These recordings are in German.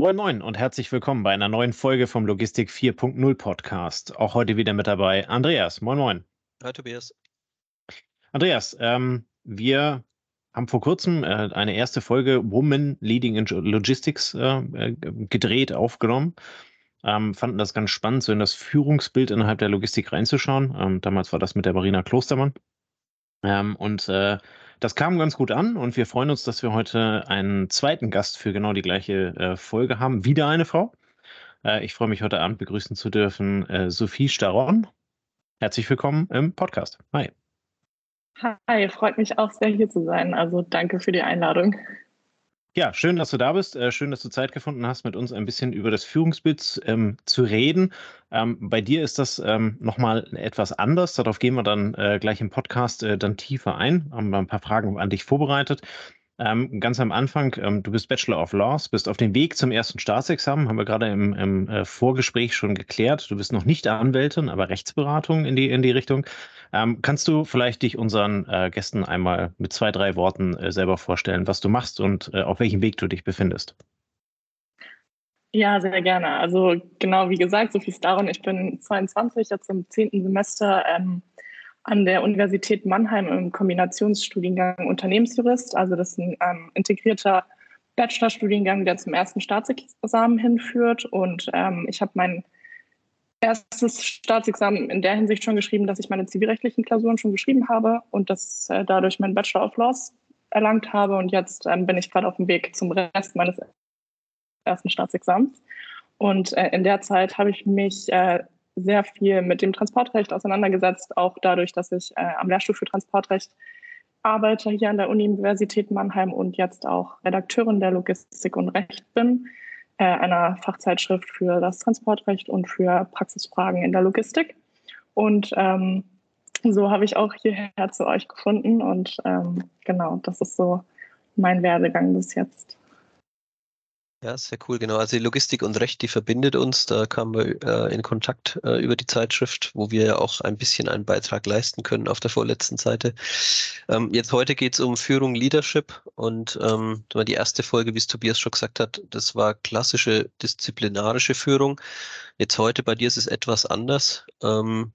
Moin Moin und herzlich willkommen bei einer neuen Folge vom Logistik 4.0 Podcast. Auch heute wieder mit dabei Andreas. Moin Moin. Hi Tobias. Andreas, ähm, wir haben vor kurzem äh, eine erste Folge Woman Leading in Logistics äh, äh, gedreht, aufgenommen. Ähm, fanden das ganz spannend, so in das Führungsbild innerhalb der Logistik reinzuschauen. Ähm, damals war das mit der Marina Klostermann. Ähm, und äh, das kam ganz gut an und wir freuen uns, dass wir heute einen zweiten Gast für genau die gleiche äh, Folge haben. Wieder eine Frau. Äh, ich freue mich heute Abend begrüßen zu dürfen äh, Sophie Staron. Herzlich willkommen im Podcast. Hi. Hi, freut mich auch sehr hier zu sein. Also danke für die Einladung. Ja, schön, dass du da bist. Äh, schön, dass du Zeit gefunden hast, mit uns ein bisschen über das Führungsbild ähm, zu reden. Ähm, bei dir ist das ähm, nochmal etwas anders. Darauf gehen wir dann äh, gleich im Podcast äh, dann tiefer ein. Haben wir ein paar Fragen an dich vorbereitet. Ähm, ganz am Anfang, ähm, du bist Bachelor of Laws, bist auf dem Weg zum ersten Staatsexamen, haben wir gerade im, im äh, Vorgespräch schon geklärt. Du bist noch nicht Anwältin, aber Rechtsberatung in die, in die Richtung. Ähm, kannst du vielleicht dich unseren äh, Gästen einmal mit zwei, drei Worten äh, selber vorstellen, was du machst und äh, auf welchem Weg du dich befindest? Ja, sehr gerne. Also genau wie gesagt, Sophie Staron, ich bin 22, jetzt im zehnten Semester ähm, an der Universität Mannheim im Kombinationsstudiengang Unternehmensjurist. Also das ist ein ähm, integrierter Bachelorstudiengang, der zum ersten Staatsexamen hinführt. Und ähm, ich habe mein erstes Staatsexamen in der Hinsicht schon geschrieben, dass ich meine zivilrechtlichen Klausuren schon geschrieben habe und dass äh, dadurch mein Bachelor of Laws erlangt habe. Und jetzt ähm, bin ich gerade auf dem Weg zum Rest meines ersten Staatsexamens. Und äh, in der Zeit habe ich mich äh, sehr viel mit dem Transportrecht auseinandergesetzt, auch dadurch, dass ich äh, am Lehrstuhl für Transportrecht arbeite hier an der Universität Mannheim und jetzt auch Redakteurin der Logistik und Recht bin, äh, einer Fachzeitschrift für das Transportrecht und für Praxisfragen in der Logistik. Und ähm, so habe ich auch hierher zu euch gefunden und ähm, genau, das ist so mein Werdegang bis jetzt. Ja, sehr cool, genau. Also die Logistik und Recht, die verbindet uns. Da kamen wir äh, in Kontakt äh, über die Zeitschrift, wo wir ja auch ein bisschen einen Beitrag leisten können auf der vorletzten Seite. Ähm, jetzt heute geht es um Führung, Leadership und ähm, die erste Folge, wie es Tobias schon gesagt hat, das war klassische disziplinarische Führung. Jetzt heute bei dir ist es etwas anders. Ähm,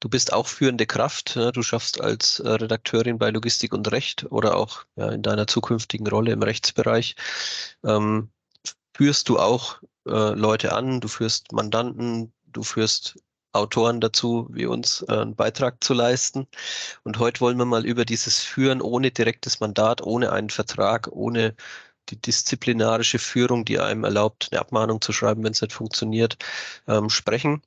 Du bist auch führende Kraft. Du schaffst als äh, Redakteurin bei Logistik und Recht oder auch ja, in deiner zukünftigen Rolle im Rechtsbereich. Ähm, führst du auch äh, Leute an, du führst Mandanten, du führst Autoren dazu, wie uns äh, einen Beitrag zu leisten. Und heute wollen wir mal über dieses Führen ohne direktes Mandat, ohne einen Vertrag, ohne die disziplinarische Führung, die einem erlaubt, eine Abmahnung zu schreiben, wenn es nicht funktioniert, ähm, sprechen.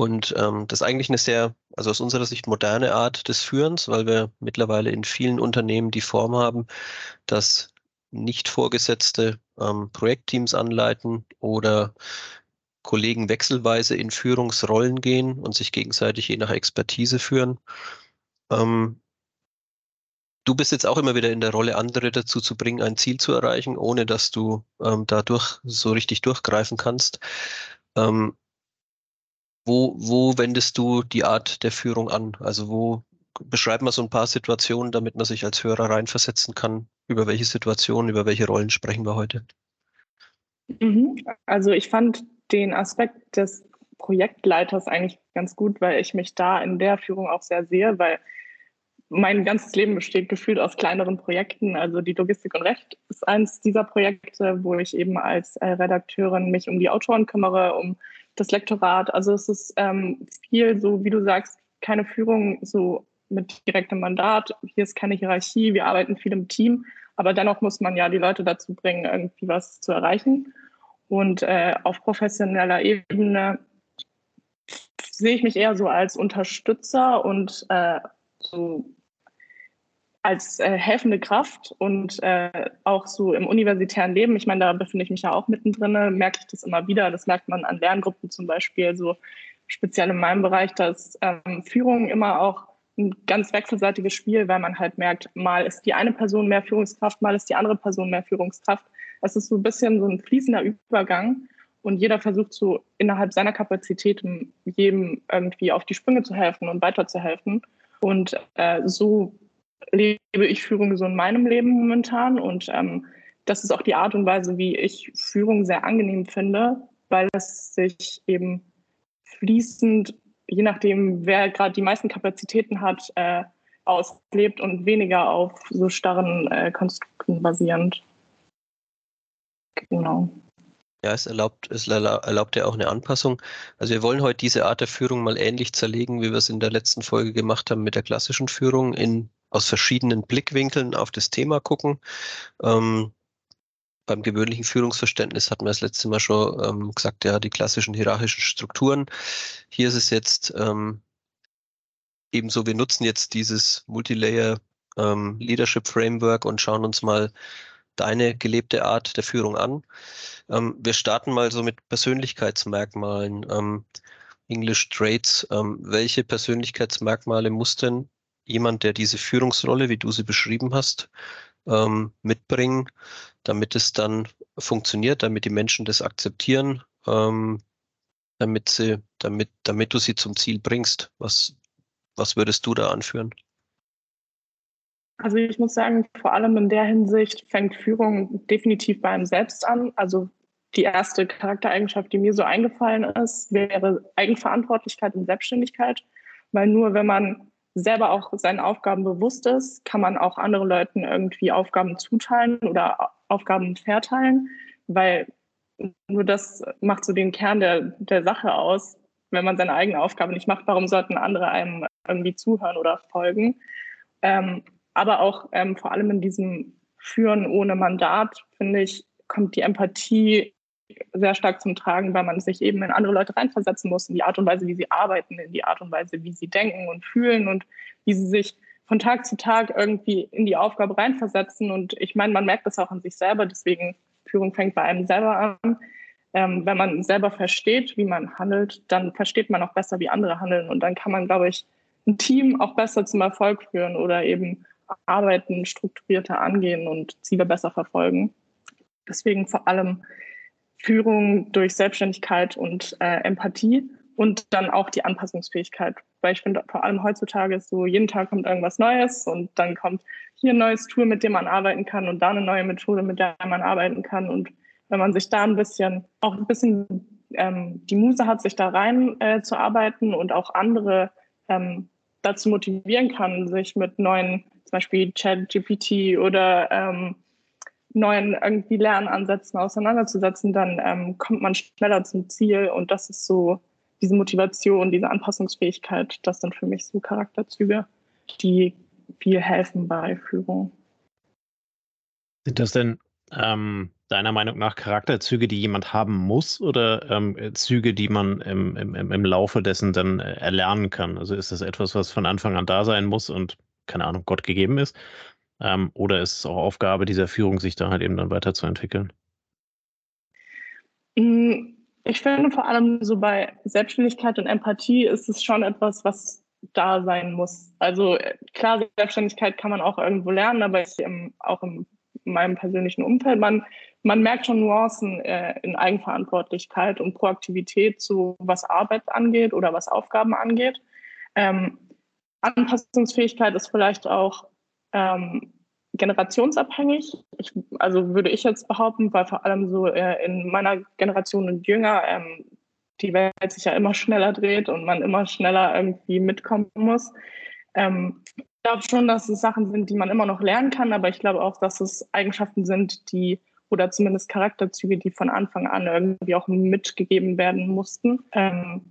Und ähm, das ist eigentlich eine sehr, also aus unserer Sicht moderne Art des Führens, weil wir mittlerweile in vielen Unternehmen die Form haben, dass nicht Vorgesetzte ähm, Projektteams anleiten oder Kollegen wechselweise in Führungsrollen gehen und sich gegenseitig je nach Expertise führen. Ähm, du bist jetzt auch immer wieder in der Rolle, andere dazu zu bringen, ein Ziel zu erreichen, ohne dass du ähm, dadurch so richtig durchgreifen kannst. Ähm, wo, wo wendest du die Art der Führung an? Also wo beschreib mal so ein paar Situationen, damit man sich als Hörer reinversetzen kann. Über welche Situationen, über welche Rollen sprechen wir heute? Mhm. Also ich fand den Aspekt des Projektleiters eigentlich ganz gut, weil ich mich da in der Führung auch sehr sehe, weil mein ganzes Leben besteht gefühlt aus kleineren Projekten. Also die Logistik und Recht ist eins dieser Projekte, wo ich eben als äh, Redakteurin mich um die Autoren kümmere, um das Lektorat. Also es ist ähm, viel so, wie du sagst, keine Führung so mit direktem Mandat. Hier ist keine Hierarchie. Wir arbeiten viel im Team. Aber dennoch muss man ja die Leute dazu bringen, irgendwie was zu erreichen. Und äh, auf professioneller Ebene sehe ich mich eher so als Unterstützer und äh, so als äh, helfende Kraft und äh, auch so im universitären Leben, ich meine, da befinde ich mich ja auch mittendrin, merke ich das immer wieder. Das merkt man an Lerngruppen zum Beispiel, so speziell in meinem Bereich, dass ähm, Führung immer auch ein ganz wechselseitiges Spiel, weil man halt merkt, mal ist die eine Person mehr Führungskraft, mal ist die andere Person mehr Führungskraft. Es ist so ein bisschen so ein fließender Übergang und jeder versucht so innerhalb seiner Kapazitäten jedem irgendwie auf die Sprünge zu helfen und weiterzuhelfen. Und äh, so lebe ich Führung so in meinem Leben momentan und ähm, das ist auch die Art und Weise, wie ich Führung sehr angenehm finde, weil es sich eben fließend, je nachdem, wer gerade die meisten Kapazitäten hat, äh, auslebt und weniger auf so starren äh, Konstrukten basierend. Genau. Ja, es erlaubt, es erlaubt ja auch eine Anpassung. Also wir wollen heute diese Art der Führung mal ähnlich zerlegen, wie wir es in der letzten Folge gemacht haben mit der klassischen Führung, in, aus verschiedenen Blickwinkeln auf das Thema gucken. Ähm, beim gewöhnlichen Führungsverständnis hatten wir das letzte Mal schon ähm, gesagt, ja, die klassischen hierarchischen Strukturen. Hier ist es jetzt ähm, ebenso, wir nutzen jetzt dieses Multilayer ähm, Leadership Framework und schauen uns mal deine gelebte Art der Führung an. Ähm, wir starten mal so mit Persönlichkeitsmerkmalen. Ähm, English Traits. Ähm, welche Persönlichkeitsmerkmale muss denn jemand, der diese Führungsrolle, wie du sie beschrieben hast, ähm, mitbringen, damit es dann funktioniert, damit die Menschen das akzeptieren, ähm, damit sie, damit, damit du sie zum Ziel bringst? Was, was würdest du da anführen? Also ich muss sagen, vor allem in der Hinsicht fängt Führung definitiv bei einem selbst an. Also die erste Charaktereigenschaft, die mir so eingefallen ist, wäre Eigenverantwortlichkeit und Selbstständigkeit. Weil nur wenn man selber auch seinen Aufgaben bewusst ist, kann man auch anderen Leuten irgendwie Aufgaben zuteilen oder Aufgaben verteilen. Weil nur das macht so den Kern der, der Sache aus. Wenn man seine eigene Aufgabe nicht macht, warum sollten andere einem irgendwie zuhören oder folgen? Ähm, aber auch ähm, vor allem in diesem Führen ohne Mandat, finde ich, kommt die Empathie sehr stark zum Tragen, weil man sich eben in andere Leute reinversetzen muss, in die Art und Weise, wie sie arbeiten, in die Art und Weise, wie sie denken und fühlen und wie sie sich von Tag zu Tag irgendwie in die Aufgabe reinversetzen. Und ich meine, man merkt das auch an sich selber, deswegen Führung fängt bei einem selber an. Ähm, wenn man selber versteht, wie man handelt, dann versteht man auch besser, wie andere handeln. Und dann kann man, glaube ich, ein Team auch besser zum Erfolg führen oder eben Arbeiten strukturierter angehen und Ziele besser verfolgen. Deswegen vor allem Führung durch Selbstständigkeit und äh, Empathie und dann auch die Anpassungsfähigkeit. Weil ich finde, vor allem heutzutage ist so, jeden Tag kommt irgendwas Neues und dann kommt hier ein neues Tool, mit dem man arbeiten kann und da eine neue Methode, mit der man arbeiten kann. Und wenn man sich da ein bisschen, auch ein bisschen ähm, die Muse hat, sich da rein äh, zu arbeiten und auch andere ähm, dazu motivieren kann, sich mit neuen zum Beispiel ChatGPT oder ähm, neuen irgendwie Lernansätzen auseinanderzusetzen, dann ähm, kommt man schneller zum Ziel und das ist so diese Motivation, diese Anpassungsfähigkeit, das sind für mich so Charakterzüge, die viel helfen bei Führung. Sind das denn ähm, deiner Meinung nach Charakterzüge, die jemand haben muss oder ähm, Züge, die man im, im, im Laufe dessen dann äh, erlernen kann? Also ist das etwas, was von Anfang an da sein muss und keine Ahnung, Gott gegeben ist? Ähm, oder ist es auch Aufgabe dieser Führung, sich da halt eben dann weiterzuentwickeln? Mm, ich finde vor allem so bei Selbstständigkeit und Empathie ist es schon etwas, was da sein muss. Also äh, klar, Selbstständigkeit kann man auch irgendwo lernen, aber ich im, auch in meinem persönlichen Umfeld, man, man merkt schon Nuancen äh, in Eigenverantwortlichkeit und Proaktivität, so was Arbeit angeht oder was Aufgaben angeht. Ähm, Anpassungsfähigkeit ist vielleicht auch ähm, generationsabhängig. Ich, also würde ich jetzt behaupten, weil vor allem so äh, in meiner Generation und jünger ähm, die Welt sich ja immer schneller dreht und man immer schneller irgendwie mitkommen muss. Ähm, ich glaube schon, dass es Sachen sind, die man immer noch lernen kann, aber ich glaube auch, dass es Eigenschaften sind, die oder zumindest Charakterzüge, die von Anfang an irgendwie auch mitgegeben werden mussten. Ähm,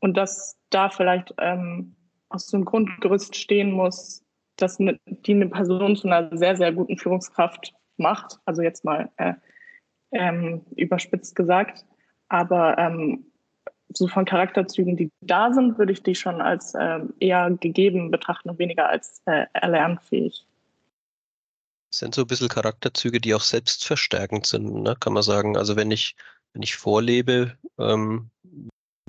und dass da vielleicht ähm, aus so einem Grundgerüst stehen muss, dass eine, die eine Person zu einer sehr, sehr guten Führungskraft macht. Also jetzt mal äh, ähm, überspitzt gesagt. Aber ähm, so von Charakterzügen, die da sind, würde ich die schon als äh, eher gegeben betrachten und weniger als äh, erlernfähig. Das sind so ein bisschen Charakterzüge, die auch selbstverstärkend sind, ne? kann man sagen. Also wenn ich, wenn ich vorlebe, ähm,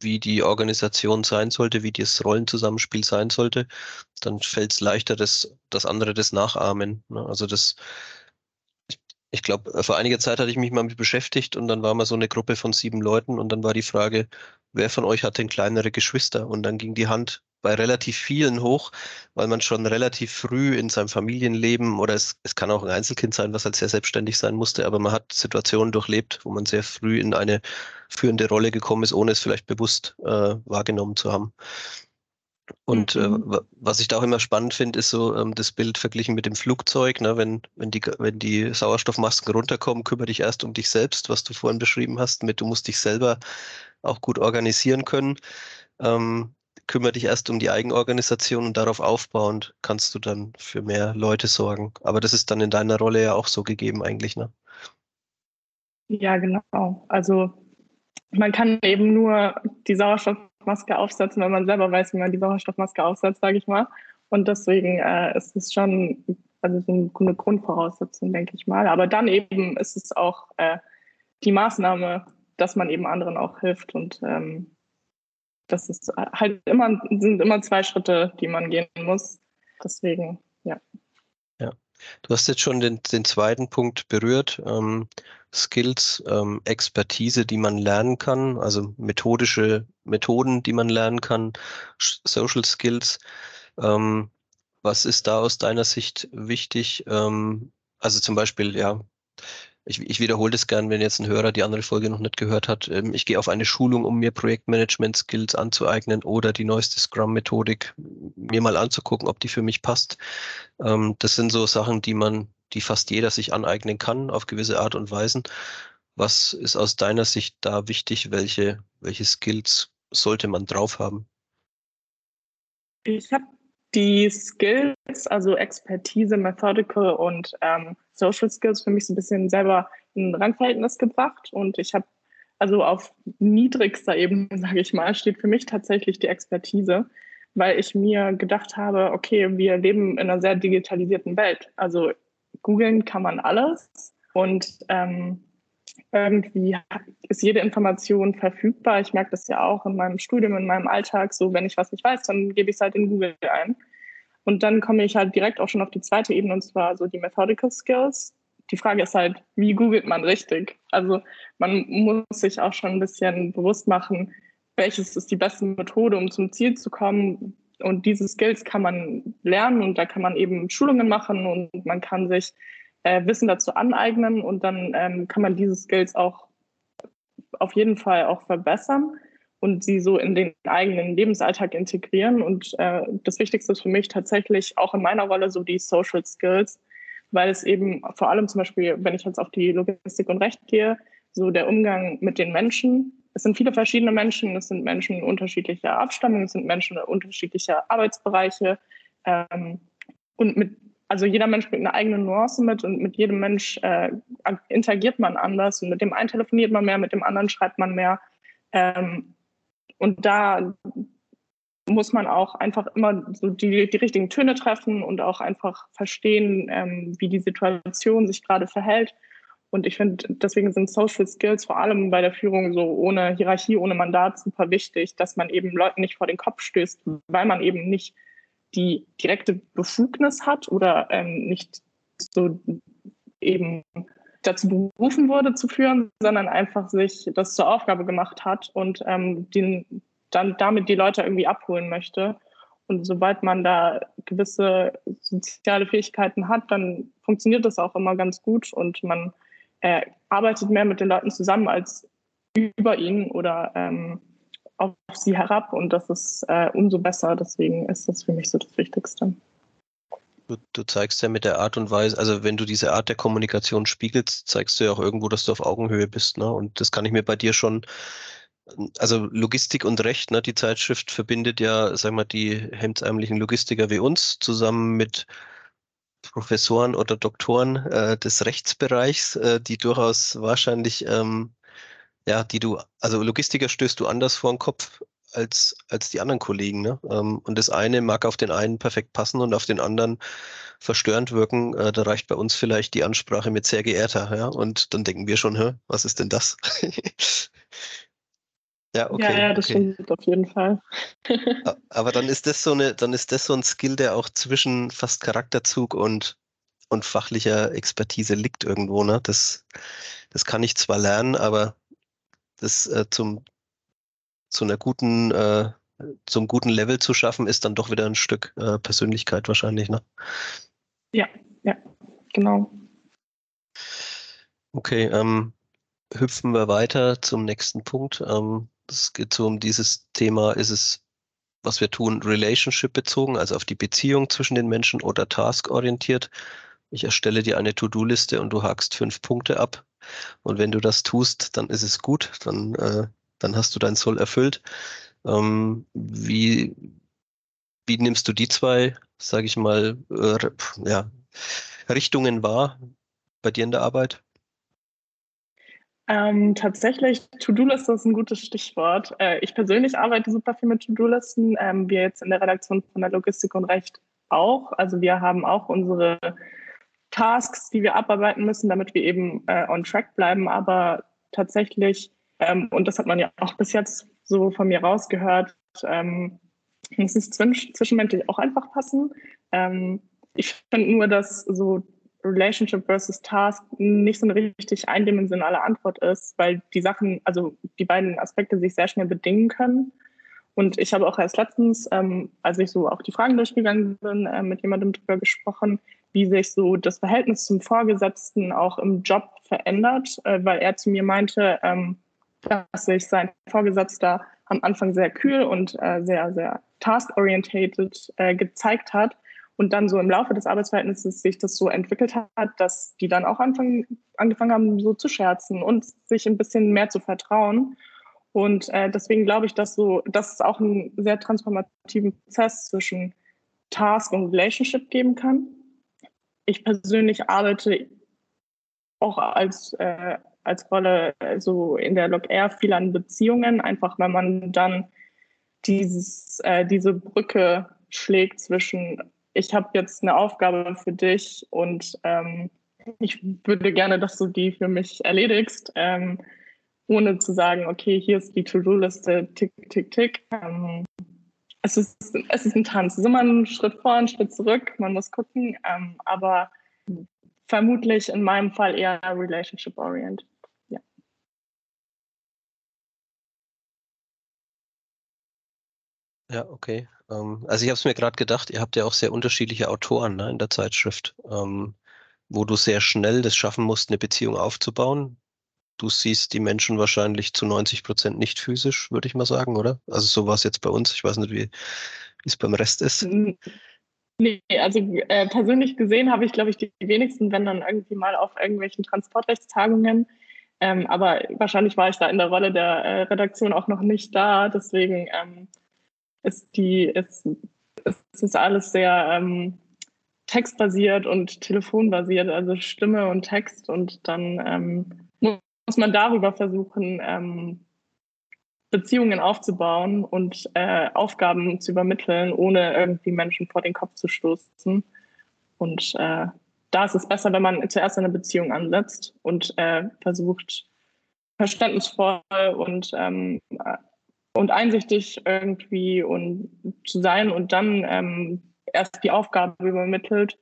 wie die Organisation sein sollte, wie das Rollenzusammenspiel sein sollte, dann fällt es leichter, dass, dass andere das nachahmen. Ne? Also das, ich, ich glaube, vor einiger Zeit hatte ich mich mal mit beschäftigt und dann war mal so eine Gruppe von sieben Leuten und dann war die Frage, wer von euch hat denn kleinere Geschwister? Und dann ging die Hand bei relativ vielen hoch, weil man schon relativ früh in seinem Familienleben oder es, es kann auch ein Einzelkind sein, was halt sehr selbstständig sein musste, aber man hat Situationen durchlebt, wo man sehr früh in eine führende Rolle gekommen ist, ohne es vielleicht bewusst äh, wahrgenommen zu haben. Und äh, mhm. äh, was ich da auch immer spannend finde, ist so ähm, das Bild verglichen mit dem Flugzeug. Ne? Wenn, wenn, die, wenn die Sauerstoffmasken runterkommen, kümmere dich erst um dich selbst, was du vorhin beschrieben hast, mit du musst dich selber auch gut organisieren können. Ähm, kümmere dich erst um die Eigenorganisation und darauf aufbauend kannst du dann für mehr Leute sorgen. Aber das ist dann in deiner Rolle ja auch so gegeben eigentlich, ne? Ja, genau. Also man kann eben nur die Sauerstoffmaske aufsetzen, wenn man selber weiß, wie man die Sauerstoffmaske aufsetzt, sage ich mal. Und deswegen äh, ist es schon also so eine Grundvoraussetzung, denke ich mal. Aber dann eben ist es auch äh, die Maßnahme, dass man eben anderen auch hilft und ähm, das ist halt immer, sind immer zwei Schritte, die man gehen muss. Deswegen, ja. Ja. Du hast jetzt schon den, den zweiten Punkt berührt. Ähm, Skills, ähm, Expertise, die man lernen kann, also methodische Methoden, die man lernen kann, Social Skills. Ähm, was ist da aus deiner Sicht wichtig? Ähm, also zum Beispiel, ja, ich, ich wiederhole das gern, wenn jetzt ein Hörer die andere Folge noch nicht gehört hat. Ähm, ich gehe auf eine Schulung, um mir Projektmanagement-Skills anzueignen oder die neueste Scrum-Methodik mir mal anzugucken, ob die für mich passt. Ähm, das sind so Sachen, die man, die fast jeder sich aneignen kann auf gewisse Art und Weisen. Was ist aus deiner Sicht da wichtig? Welche, welche Skills sollte man drauf haben? Ich habe die Skills, also Expertise, Methodical und ähm, Social Skills für mich so ein bisschen selber in Rangverhältnis gebracht. Und ich habe also auf niedrigster Ebene, sage ich mal, steht für mich tatsächlich die Expertise, weil ich mir gedacht habe, okay, wir leben in einer sehr digitalisierten Welt. Also googeln kann man alles und ähm, irgendwie ist jede Information verfügbar. Ich merke das ja auch in meinem Studium, in meinem Alltag. So, wenn ich was nicht weiß, dann gebe ich es halt in Google ein. Und dann komme ich halt direkt auch schon auf die zweite Ebene, und zwar so die Methodical Skills. Die Frage ist halt, wie googelt man richtig? Also man muss sich auch schon ein bisschen bewusst machen, welches ist die beste Methode, um zum Ziel zu kommen. Und diese Skills kann man lernen und da kann man eben Schulungen machen und man kann sich äh, Wissen dazu aneignen und dann ähm, kann man diese Skills auch auf jeden Fall auch verbessern und sie so in den eigenen Lebensalltag integrieren. Und äh, das Wichtigste ist für mich tatsächlich auch in meiner Rolle so die Social Skills, weil es eben vor allem zum Beispiel, wenn ich jetzt auf die Logistik und Recht gehe, so der Umgang mit den Menschen. Es sind viele verschiedene Menschen, es sind Menschen unterschiedlicher Abstammung, es sind Menschen unterschiedlicher Arbeitsbereiche. Ähm, und mit also jeder Mensch bringt eine eigene Nuance mit und mit jedem Mensch äh, interagiert man anders und mit dem einen telefoniert man mehr, mit dem anderen schreibt man mehr. Ähm, und da muss man auch einfach immer so die, die richtigen Töne treffen und auch einfach verstehen, ähm, wie die Situation sich gerade verhält. Und ich finde, deswegen sind Social Skills vor allem bei der Führung so ohne Hierarchie, ohne Mandat super wichtig, dass man eben Leuten nicht vor den Kopf stößt, weil man eben nicht die direkte Befugnis hat oder ähm, nicht so eben dazu berufen wurde zu führen, sondern einfach sich das zur Aufgabe gemacht hat und ähm, den, dann damit die Leute irgendwie abholen möchte. Und sobald man da gewisse soziale Fähigkeiten hat, dann funktioniert das auch immer ganz gut und man äh, arbeitet mehr mit den Leuten zusammen als über ihnen oder ähm, auf sie herab und das ist äh, umso besser. Deswegen ist das für mich so das Wichtigste. Du, du, zeigst ja mit der Art und Weise, also wenn du diese Art der Kommunikation spiegelst, zeigst du ja auch irgendwo, dass du auf Augenhöhe bist. Ne? Und das kann ich mir bei dir schon, also Logistik und Recht, ne? die Zeitschrift verbindet ja, sag mal, die hemdsärmlichen Logistiker wie uns zusammen mit Professoren oder Doktoren äh, des Rechtsbereichs, äh, die durchaus wahrscheinlich ähm, ja, die du, also Logistiker stößt du anders vor den Kopf als, als die anderen Kollegen. Ne? Ähm, und das eine mag auf den einen perfekt passen und auf den anderen verstörend wirken. Äh, da reicht bei uns vielleicht die Ansprache mit sehr geehrter. Ja? Und dann denken wir schon, Hä, was ist denn das? ja, okay. Ja, ja, das okay. stimmt auf jeden Fall. Aber dann ist das so eine, dann ist das so ein Skill, der auch zwischen fast Charakterzug und und fachlicher Expertise liegt irgendwo. Ne? Das, das kann ich zwar lernen, aber das äh, zum, zu einer guten äh, zum guten Level zu schaffen, ist dann doch wieder ein Stück äh, Persönlichkeit wahrscheinlich, ne? Ja, ja, genau. Okay, ähm, hüpfen wir weiter zum nächsten Punkt. Ähm, es geht so um dieses Thema, ist es, was wir tun, relationship bezogen, also auf die Beziehung zwischen den Menschen oder task-orientiert. Ich erstelle dir eine To-Do-Liste und du hakst fünf Punkte ab. Und wenn du das tust, dann ist es gut, dann, äh, dann hast du dein Soll erfüllt. Ähm, wie, wie nimmst du die zwei, sage ich mal, äh, ja, Richtungen wahr bei dir in der Arbeit? Ähm, tatsächlich, To-Do-Liste ist ein gutes Stichwort. Äh, ich persönlich arbeite super viel mit To-Do-Listen. Ähm, wir jetzt in der Redaktion von der Logistik und Recht auch. Also wir haben auch unsere Tasks, die wir abarbeiten müssen, damit wir eben äh, on track bleiben. Aber tatsächlich, ähm, und das hat man ja auch bis jetzt so von mir rausgehört, ähm, muss es zwischenmenschlich auch einfach passen. Ähm, ich finde nur, dass so Relationship versus Task nicht so eine richtig eindimensionale Antwort ist, weil die Sachen, also die beiden Aspekte sich sehr schnell bedingen können. Und ich habe auch erst letztens, ähm, als ich so auch die Fragen durchgegangen bin, äh, mit jemandem darüber gesprochen, wie sich so das Verhältnis zum Vorgesetzten auch im Job verändert, äh, weil er zu mir meinte, ähm, dass sich sein Vorgesetzter am Anfang sehr kühl und äh, sehr, sehr task-orientated äh, gezeigt hat und dann so im Laufe des Arbeitsverhältnisses sich das so entwickelt hat, dass die dann auch anfangen, angefangen haben, so zu scherzen und sich ein bisschen mehr zu vertrauen. Und äh, deswegen glaube ich, dass so, dass es auch einen sehr transformativen Prozess zwischen Task und Relationship geben kann. Ich persönlich arbeite auch als, äh, als Rolle so in der Log Air viel an Beziehungen, einfach weil man dann dieses, äh, diese Brücke schlägt zwischen ich habe jetzt eine Aufgabe für dich und ähm, ich würde gerne, dass du die für mich erledigst, ähm, ohne zu sagen, okay, hier ist die To-Do-Liste, tick, tick, tick. Ähm, es, ist, es ist ein Tanz. Es ist immer ein Schritt vor, ein Schritt zurück. Man muss gucken, ähm, aber vermutlich in meinem Fall eher relationship-oriented. Ja. Okay. Ähm, also ich habe es mir gerade gedacht, ihr habt ja auch sehr unterschiedliche Autoren ne, in der Zeitschrift, ähm, wo du sehr schnell das schaffen musst, eine Beziehung aufzubauen. Du siehst die Menschen wahrscheinlich zu 90 Prozent nicht physisch, würde ich mal sagen, oder? Also so war es jetzt bei uns. Ich weiß nicht, wie es beim Rest ist. Nee, also äh, persönlich gesehen habe ich, glaube ich, die wenigsten, wenn dann irgendwie mal auf irgendwelchen Transportrechtstagungen. Ähm, aber wahrscheinlich war ich da in der Rolle der äh, Redaktion auch noch nicht da. Deswegen ähm, ist die, ist, es ist alles sehr ähm, textbasiert und telefonbasiert, also Stimme und Text und dann ähm, muss man darüber versuchen, ähm, Beziehungen aufzubauen und äh, Aufgaben zu übermitteln, ohne irgendwie Menschen vor den Kopf zu stoßen. Und äh, da ist es besser, wenn man zuerst eine Beziehung ansetzt und äh, versucht, verständnisvoll und ähm, und einsichtig irgendwie und zu sein und dann ähm, erst die Aufgabe übermittelt,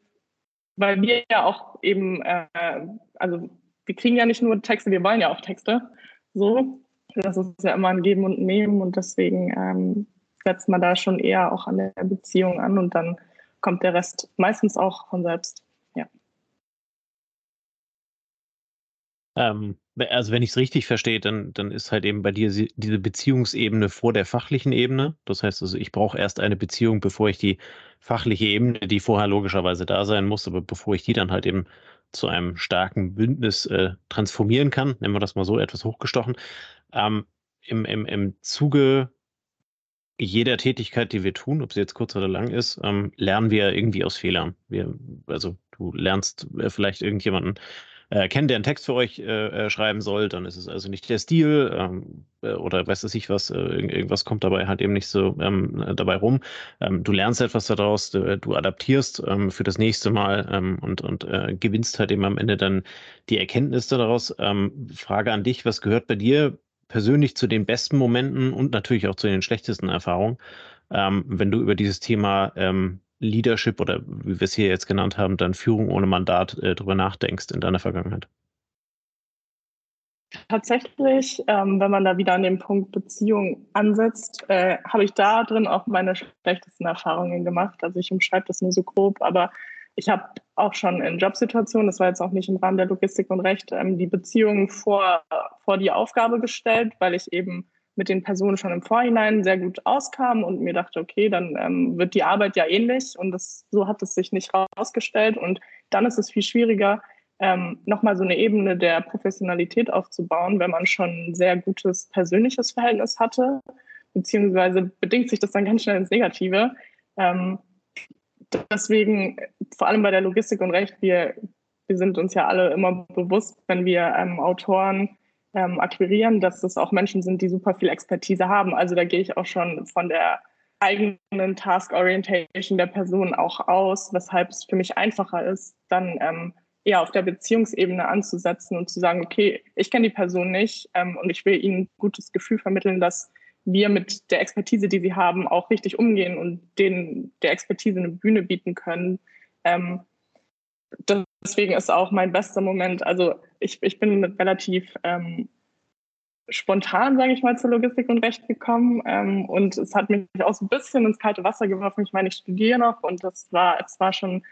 weil wir ja auch eben, äh, also wir kriegen ja nicht nur Texte, wir wollen ja auch Texte. So, das ist ja immer ein Geben und Nehmen und deswegen ähm, setzt man da schon eher auch an der Beziehung an und dann kommt der Rest meistens auch von selbst. Ja. Ähm, also wenn ich es richtig verstehe, dann, dann ist halt eben bei dir diese Beziehungsebene vor der fachlichen Ebene. Das heißt also, ich brauche erst eine Beziehung, bevor ich die fachliche Ebene, die vorher logischerweise da sein muss, aber bevor ich die dann halt eben zu einem starken Bündnis äh, transformieren kann, nennen wir das mal so etwas hochgestochen. Ähm, im, im, Im Zuge jeder Tätigkeit, die wir tun, ob sie jetzt kurz oder lang ist, ähm, lernen wir irgendwie aus Fehlern. Wir, also du lernst äh, vielleicht irgendjemanden äh, kennt, der einen Text für euch äh, äh, schreiben soll, dann ist es also nicht der Stil ähm, äh, oder weiß es nicht was, äh, irgendwas kommt dabei halt eben nicht so ähm, dabei rum. Ähm, du lernst etwas daraus, du, du adaptierst ähm, für das nächste Mal ähm, und, und äh, gewinnst halt eben am Ende dann die Erkenntnisse daraus. Ähm, Frage an dich, was gehört bei dir persönlich zu den besten Momenten und natürlich auch zu den schlechtesten Erfahrungen, wenn du über dieses Thema Leadership oder wie wir es hier jetzt genannt haben, dann Führung ohne Mandat äh, drüber nachdenkst in deiner Vergangenheit? Tatsächlich, ähm, wenn man da wieder an dem Punkt Beziehung ansetzt, äh, habe ich da drin auch meine schlechtesten Erfahrungen gemacht. Also ich umschreibe das nur so grob, aber ich habe auch schon in Jobsituationen, das war jetzt auch nicht im Rahmen der Logistik und Recht, ähm, die Beziehung vor, vor die Aufgabe gestellt, weil ich eben mit den Personen schon im Vorhinein sehr gut auskam und mir dachte, okay, dann ähm, wird die Arbeit ja ähnlich. Und das, so hat es sich nicht herausgestellt und dann ist es viel schwieriger, ähm, nochmal so eine Ebene der Professionalität aufzubauen, wenn man schon ein sehr gutes persönliches Verhältnis hatte, beziehungsweise bedingt sich das dann ganz schnell ins Negative. Ähm, deswegen, vor allem bei der Logistik und Recht, wir, wir sind uns ja alle immer bewusst, wenn wir ähm, Autoren ähm, akquirieren, dass das auch Menschen sind, die super viel Expertise haben. Also da gehe ich auch schon von der eigenen Task Orientation der Person auch aus, weshalb es für mich einfacher ist, dann ähm, eher auf der Beziehungsebene anzusetzen und zu sagen, okay, ich kenne die Person nicht ähm, und ich will ihnen ein gutes Gefühl vermitteln, dass wir mit der Expertise, die sie haben, auch richtig umgehen und denen der Expertise eine Bühne bieten können. Ähm, deswegen ist auch mein bester Moment, also ich, ich bin relativ ähm, spontan, sage ich mal, zur Logistik und Recht gekommen ähm, und es hat mich auch so ein bisschen ins kalte Wasser geworfen. Ich meine, ich studiere noch und das war, es war schon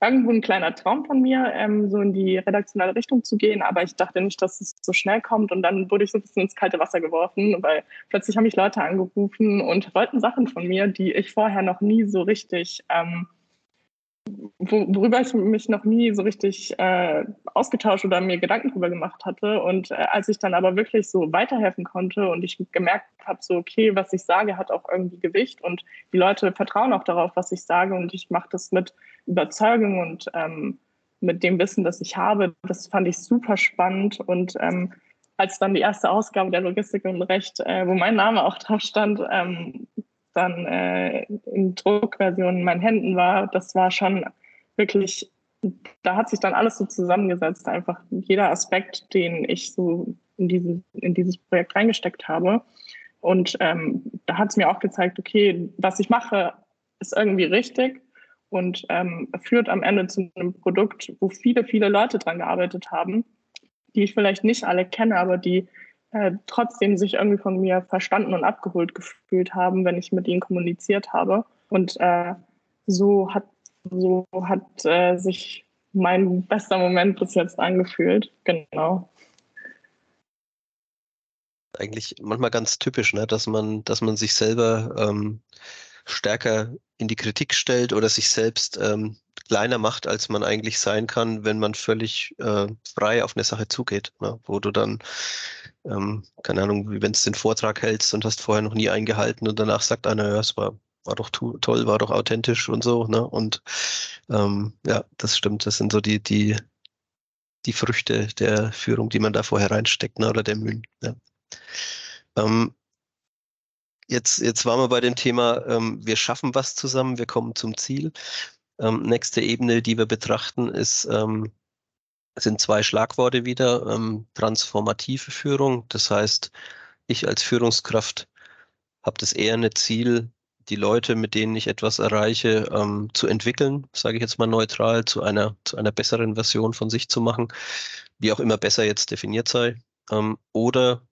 irgendwo ein kleiner Traum von mir, ähm, so in die redaktionelle Richtung zu gehen, aber ich dachte nicht, dass es so schnell kommt und dann wurde ich so ein bisschen ins kalte Wasser geworfen, weil plötzlich haben mich Leute angerufen und wollten Sachen von mir, die ich vorher noch nie so richtig ähm, worüber ich mich noch nie so richtig äh, ausgetauscht oder mir Gedanken drüber gemacht hatte. Und äh, als ich dann aber wirklich so weiterhelfen konnte und ich gemerkt habe, so, okay, was ich sage, hat auch irgendwie Gewicht und die Leute vertrauen auch darauf, was ich sage und ich mache das mit Überzeugung und ähm, mit dem Wissen, das ich habe. Das fand ich super spannend und ähm, als dann die erste Ausgabe der Logistik und Recht, äh, wo mein Name auch drauf stand, ähm, dann äh, in Druckversion in meinen Händen war, das war schon wirklich, da hat sich dann alles so zusammengesetzt, einfach jeder Aspekt, den ich so in, diesen, in dieses Projekt reingesteckt habe. Und ähm, da hat es mir auch gezeigt, okay, was ich mache, ist irgendwie richtig und ähm, führt am Ende zu einem Produkt, wo viele, viele Leute dran gearbeitet haben, die ich vielleicht nicht alle kenne, aber die äh, trotzdem sich irgendwie von mir verstanden und abgeholt gefühlt haben, wenn ich mit ihnen kommuniziert habe. Und äh, so hat, so hat äh, sich mein bester Moment bis jetzt angefühlt. Genau. Eigentlich manchmal ganz typisch, ne? dass man, dass man sich selber ähm, stärker in die Kritik stellt oder sich selbst ähm, kleiner macht, als man eigentlich sein kann, wenn man völlig äh, frei auf eine Sache zugeht, ne? wo du dann ähm, keine Ahnung, wenn du den Vortrag hältst und hast vorher noch nie eingehalten und danach sagt einer, ja, es war, war doch toll, war doch authentisch und so, ne? Und ähm, ja, das stimmt. Das sind so die, die, die Früchte der Führung, die man da vorher reinsteckt, ne? oder der Mühen. Ja. Ähm, jetzt, jetzt waren wir bei dem Thema, ähm, wir schaffen was zusammen, wir kommen zum Ziel. Ähm, nächste Ebene, die wir betrachten, ist ähm, sind zwei Schlagworte wieder. Ähm, transformative Führung, das heißt, ich als Führungskraft habe das eher eine Ziel, die Leute, mit denen ich etwas erreiche, ähm, zu entwickeln, sage ich jetzt mal neutral, zu einer, zu einer besseren Version von sich zu machen, wie auch immer besser jetzt definiert sei. Ähm, oder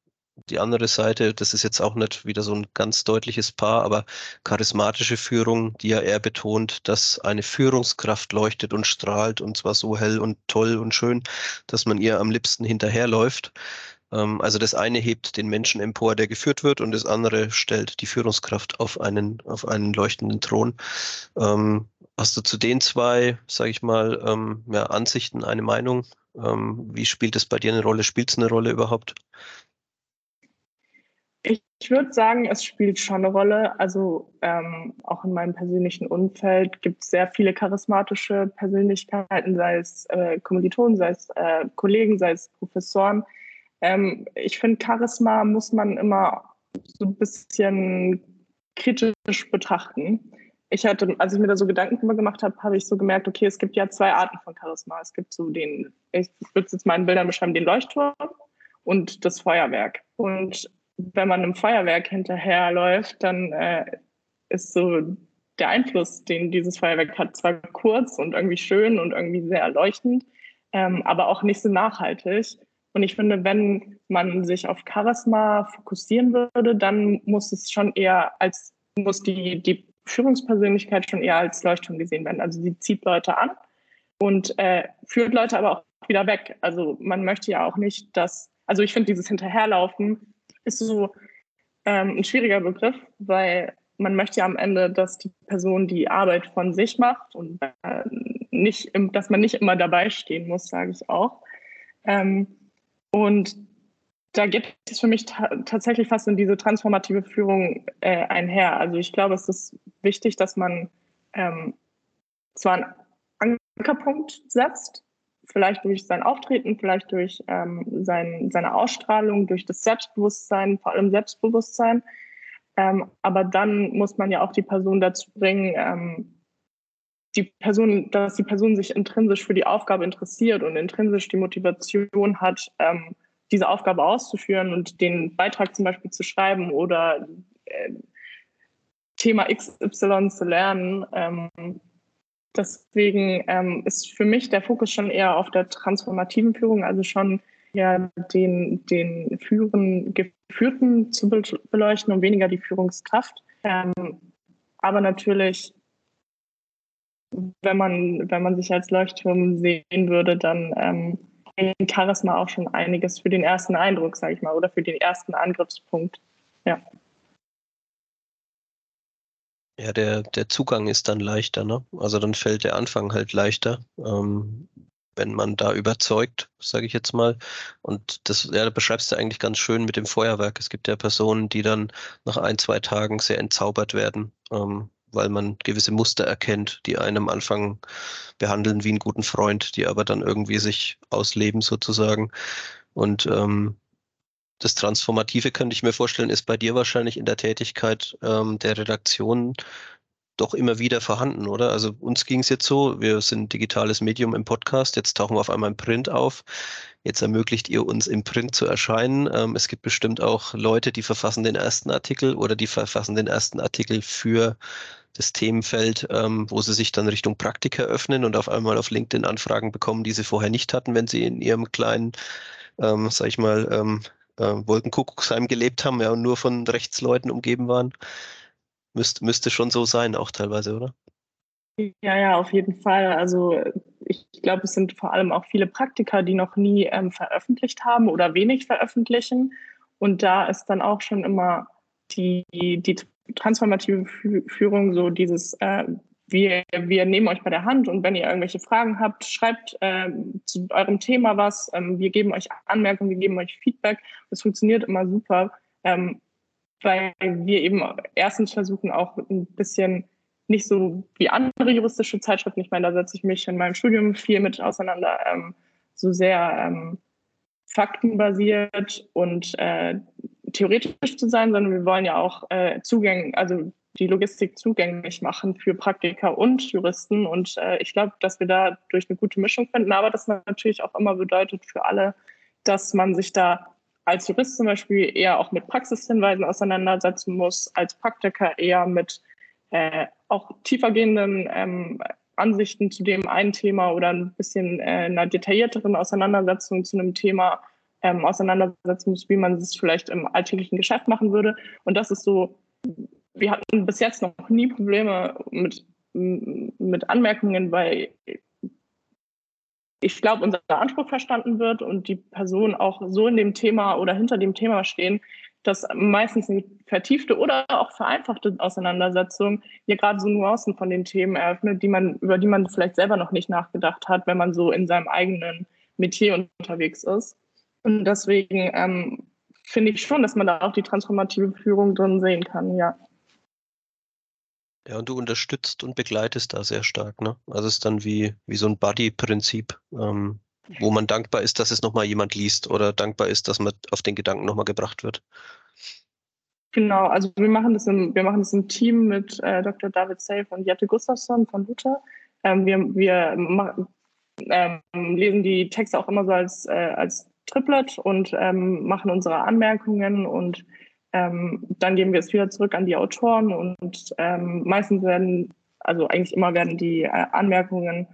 die andere Seite, das ist jetzt auch nicht wieder so ein ganz deutliches Paar, aber charismatische Führung, die ja eher betont, dass eine Führungskraft leuchtet und strahlt und zwar so hell und toll und schön, dass man ihr am liebsten hinterherläuft. Ähm, also das eine hebt den Menschen empor, der geführt wird, und das andere stellt die Führungskraft auf einen, auf einen leuchtenden Thron. Ähm, hast du zu den zwei, sage ich mal, ähm, ja, Ansichten eine Meinung? wie spielt es bei dir eine Rolle? Spielt es eine Rolle überhaupt? Ich würde sagen, es spielt schon eine Rolle. Also ähm, auch in meinem persönlichen Umfeld gibt es sehr viele charismatische Persönlichkeiten, sei es äh, Kommilitonen, sei es äh, Kollegen, sei es Professoren. Ähm, ich finde, Charisma muss man immer so ein bisschen kritisch betrachten. Ich hatte, als ich mir da so Gedanken drüber gemacht habe, habe ich so gemerkt, okay, es gibt ja zwei Arten von Charisma. Es gibt so den, ich würde es jetzt mal in Bildern beschreiben, den Leuchtturm und das Feuerwerk. Und wenn man einem Feuerwerk hinterherläuft, dann äh, ist so der Einfluss, den dieses Feuerwerk hat, zwar kurz und irgendwie schön und irgendwie sehr erleuchtend, ähm, aber auch nicht so nachhaltig. Und ich finde, wenn man sich auf Charisma fokussieren würde, dann muss es schon eher als, muss die, die Führungspersönlichkeit schon eher als Leuchtturm gesehen werden. Also sie zieht Leute an und äh, führt Leute aber auch wieder weg. Also man möchte ja auch nicht, dass, also ich finde dieses Hinterherlaufen ist so ähm, ein schwieriger Begriff, weil man möchte ja am Ende, dass die Person die Arbeit von sich macht und äh, nicht, dass man nicht immer dabei stehen muss, sage ich auch. Ähm, und da geht es für mich ta tatsächlich fast in diese transformative Führung äh, einher. Also ich glaube, es ist wichtig, dass man ähm, zwar einen Ankerpunkt setzt, vielleicht durch sein Auftreten, vielleicht durch ähm, sein, seine Ausstrahlung, durch das Selbstbewusstsein, vor allem Selbstbewusstsein. Ähm, aber dann muss man ja auch die Person dazu bringen, ähm, die Person, dass die Person sich intrinsisch für die Aufgabe interessiert und intrinsisch die Motivation hat, ähm, diese Aufgabe auszuführen und den Beitrag zum Beispiel zu schreiben oder äh, Thema XY zu lernen. Ähm, deswegen ähm, ist für mich der Fokus schon eher auf der transformativen Führung, also schon ja den, den Führen, Geführten zu beleuchten und weniger die Führungskraft. Ähm, aber natürlich wenn man, wenn man sich als Leuchtturm sehen würde, dann ähm, Charisma auch schon einiges für den ersten Eindruck, sage ich mal, oder für den ersten Angriffspunkt. Ja. Ja, der, der Zugang ist dann leichter, ne? Also dann fällt der Anfang halt leichter, ähm, wenn man da überzeugt, sage ich jetzt mal. Und das ja, da beschreibst du eigentlich ganz schön mit dem Feuerwerk. Es gibt ja Personen, die dann nach ein, zwei Tagen sehr entzaubert werden. Ähm, weil man gewisse Muster erkennt, die einen am Anfang behandeln wie einen guten Freund, die aber dann irgendwie sich ausleben sozusagen. Und ähm, das Transformative könnte ich mir vorstellen, ist bei dir wahrscheinlich in der Tätigkeit ähm, der Redaktion doch immer wieder vorhanden, oder? Also uns ging es jetzt so, wir sind digitales Medium im Podcast, jetzt tauchen wir auf einmal im Print auf. Jetzt ermöglicht ihr uns im Print zu erscheinen. Ähm, es gibt bestimmt auch Leute, die verfassen den ersten Artikel oder die verfassen den ersten Artikel für das Themenfeld, ähm, wo sie sich dann Richtung Praktika öffnen und auf einmal auf LinkedIn Anfragen bekommen, die sie vorher nicht hatten, wenn sie in ihrem kleinen, ähm, sag ich mal, ähm, äh, Wolkenkuckucksheim gelebt haben, ja, und nur von Rechtsleuten umgeben waren. Müsst, müsste schon so sein, auch teilweise, oder? Ja, ja, auf jeden Fall. Also ich glaube, es sind vor allem auch viele Praktiker, die noch nie ähm, veröffentlicht haben oder wenig veröffentlichen. Und da ist dann auch schon immer die, die transformative Führung so dieses, äh, wir, wir nehmen euch bei der Hand und wenn ihr irgendwelche Fragen habt, schreibt äh, zu eurem Thema was. Ähm, wir geben euch Anmerkungen, wir geben euch Feedback. Das funktioniert immer super, ähm, weil wir eben erstens versuchen auch ein bisschen nicht so wie andere juristische Zeitschriften. Ich meine, da setze ich mich in meinem Studium viel mit auseinander, ähm, so sehr ähm, faktenbasiert und äh, theoretisch zu sein, sondern wir wollen ja auch äh, Zugänge, also die Logistik zugänglich machen für Praktiker und Juristen. Und äh, ich glaube, dass wir da durch eine gute Mischung finden. Aber das natürlich auch immer bedeutet für alle, dass man sich da als Jurist zum Beispiel eher auch mit Praxishinweisen auseinandersetzen muss, als Praktiker eher mit äh, auch tiefergehenden ähm, Ansichten zu dem einen Thema oder ein bisschen äh, einer detaillierteren Auseinandersetzung zu einem Thema ähm, auseinandersetzen muss, wie man es vielleicht im alltäglichen Geschäft machen würde. Und das ist so, wir hatten bis jetzt noch nie Probleme mit, mit Anmerkungen, weil ich glaube, unser Anspruch verstanden wird und die Personen auch so in dem Thema oder hinter dem Thema stehen, dass meistens eine vertiefte oder auch vereinfachte Auseinandersetzung hier gerade so Nuancen von den Themen eröffnet, die man, über die man vielleicht selber noch nicht nachgedacht hat, wenn man so in seinem eigenen Metier unterwegs ist. Und deswegen ähm, finde ich schon, dass man da auch die transformative Führung drin sehen kann, ja. Ja, und du unterstützt und begleitest da sehr stark, ne? Also es ist dann wie, wie so ein Buddy-Prinzip, ähm, wo man dankbar ist, dass es nochmal jemand liest oder dankbar ist, dass man auf den Gedanken nochmal gebracht wird. Genau, also wir machen das im, wir machen das im Team mit äh, Dr. David Safe und Jette Gustafsson von Luther. Ähm, wir wir ähm, lesen die Texte auch immer so als, äh, als Triplet und ähm, machen unsere Anmerkungen und ähm, dann geben wir es wieder zurück an die Autoren und ähm, meistens werden, also eigentlich immer werden die äh, Anmerkungen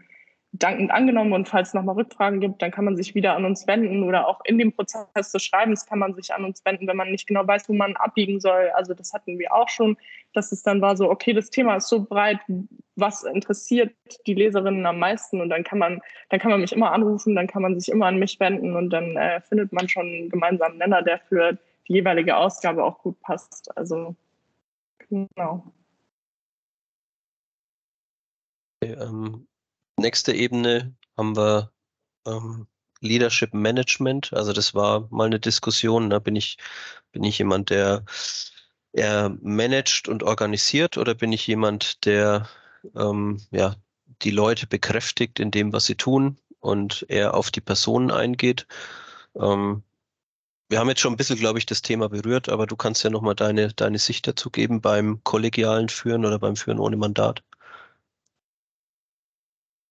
dankend angenommen und falls es nochmal Rückfragen gibt, dann kann man sich wieder an uns wenden oder auch in dem Prozess des Schreibens kann man sich an uns wenden, wenn man nicht genau weiß, wo man abbiegen soll. Also das hatten wir auch schon, dass es dann war so, okay, das Thema ist so breit, was interessiert die Leserinnen am meisten und dann kann man, dann kann man mich immer anrufen, dann kann man sich immer an mich wenden und dann äh, findet man schon einen gemeinsamen Nenner, der für die jeweilige Ausgabe auch gut passt. Also genau. Okay, ähm, nächste Ebene haben wir ähm, Leadership Management. Also das war mal eine Diskussion. Da bin ich, bin ich jemand, der eher managt und organisiert oder bin ich jemand, der ähm, ja, die Leute bekräftigt in dem, was sie tun und eher auf die Personen eingeht. Ähm, wir haben jetzt schon ein bisschen, glaube ich, das Thema berührt, aber du kannst ja nochmal deine, deine Sicht dazu geben beim kollegialen Führen oder beim Führen ohne Mandat.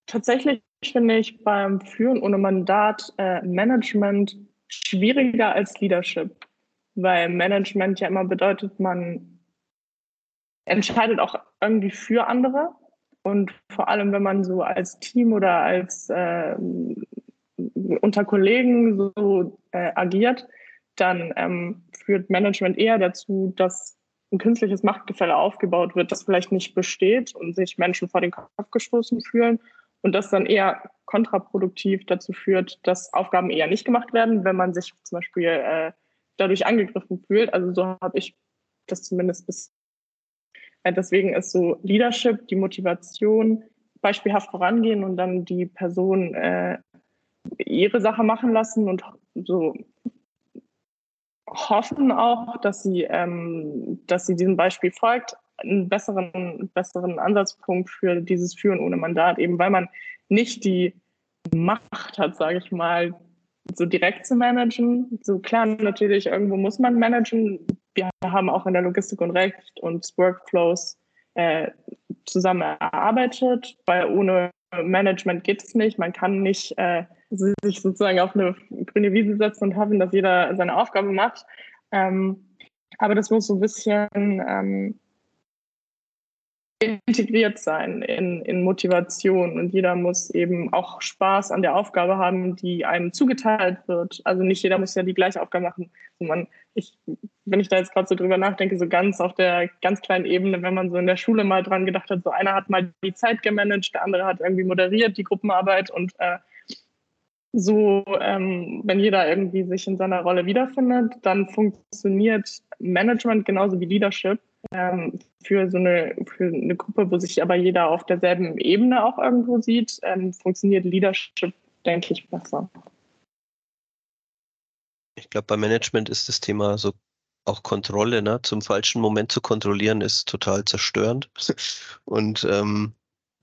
Tatsächlich finde ich beim Führen ohne Mandat äh, Management schwieriger als Leadership, weil Management ja immer bedeutet, man entscheidet auch irgendwie für andere und vor allem, wenn man so als Team oder als äh, unter Kollegen so äh, agiert, dann ähm, führt Management eher dazu, dass ein künstliches Machtgefälle aufgebaut wird, das vielleicht nicht besteht und sich Menschen vor den Kopf gestoßen fühlen und das dann eher kontraproduktiv dazu führt, dass Aufgaben eher nicht gemacht werden, wenn man sich zum Beispiel äh, dadurch angegriffen fühlt. Also so habe ich das zumindest bis. Äh, deswegen ist so Leadership, die Motivation, beispielhaft vorangehen und dann die Person äh, ihre Sache machen lassen und so hoffen auch, dass sie, ähm, dass sie diesem Beispiel folgt, einen besseren, besseren Ansatzpunkt für dieses Führen ohne Mandat, eben weil man nicht die Macht hat, sage ich mal, so direkt zu managen. So klar, natürlich, irgendwo muss man managen. Wir haben auch in der Logistik und Recht und Workflows äh, zusammen erarbeitet, weil ohne Management geht es nicht. Man kann nicht äh, sich sozusagen auf eine grüne Wiese setzen und hoffen, dass jeder seine Aufgabe macht. Ähm, aber das muss so ein bisschen ähm, integriert sein in, in Motivation und jeder muss eben auch Spaß an der Aufgabe haben, die einem zugeteilt wird. Also nicht jeder muss ja die gleiche Aufgabe machen. Also man, ich, wenn ich da jetzt gerade so drüber nachdenke, so ganz auf der ganz kleinen Ebene, wenn man so in der Schule mal dran gedacht hat, so einer hat mal die Zeit gemanagt, der andere hat irgendwie moderiert die Gruppenarbeit und äh, so, ähm, wenn jeder irgendwie sich in seiner Rolle wiederfindet, dann funktioniert Management genauso wie Leadership ähm, für so eine, für eine Gruppe, wo sich aber jeder auf derselben Ebene auch irgendwo sieht, ähm, funktioniert Leadership, denke ich, besser. Ich glaube, bei Management ist das Thema so auch Kontrolle, ne? Zum falschen Moment zu kontrollieren, ist total zerstörend. Und, ähm,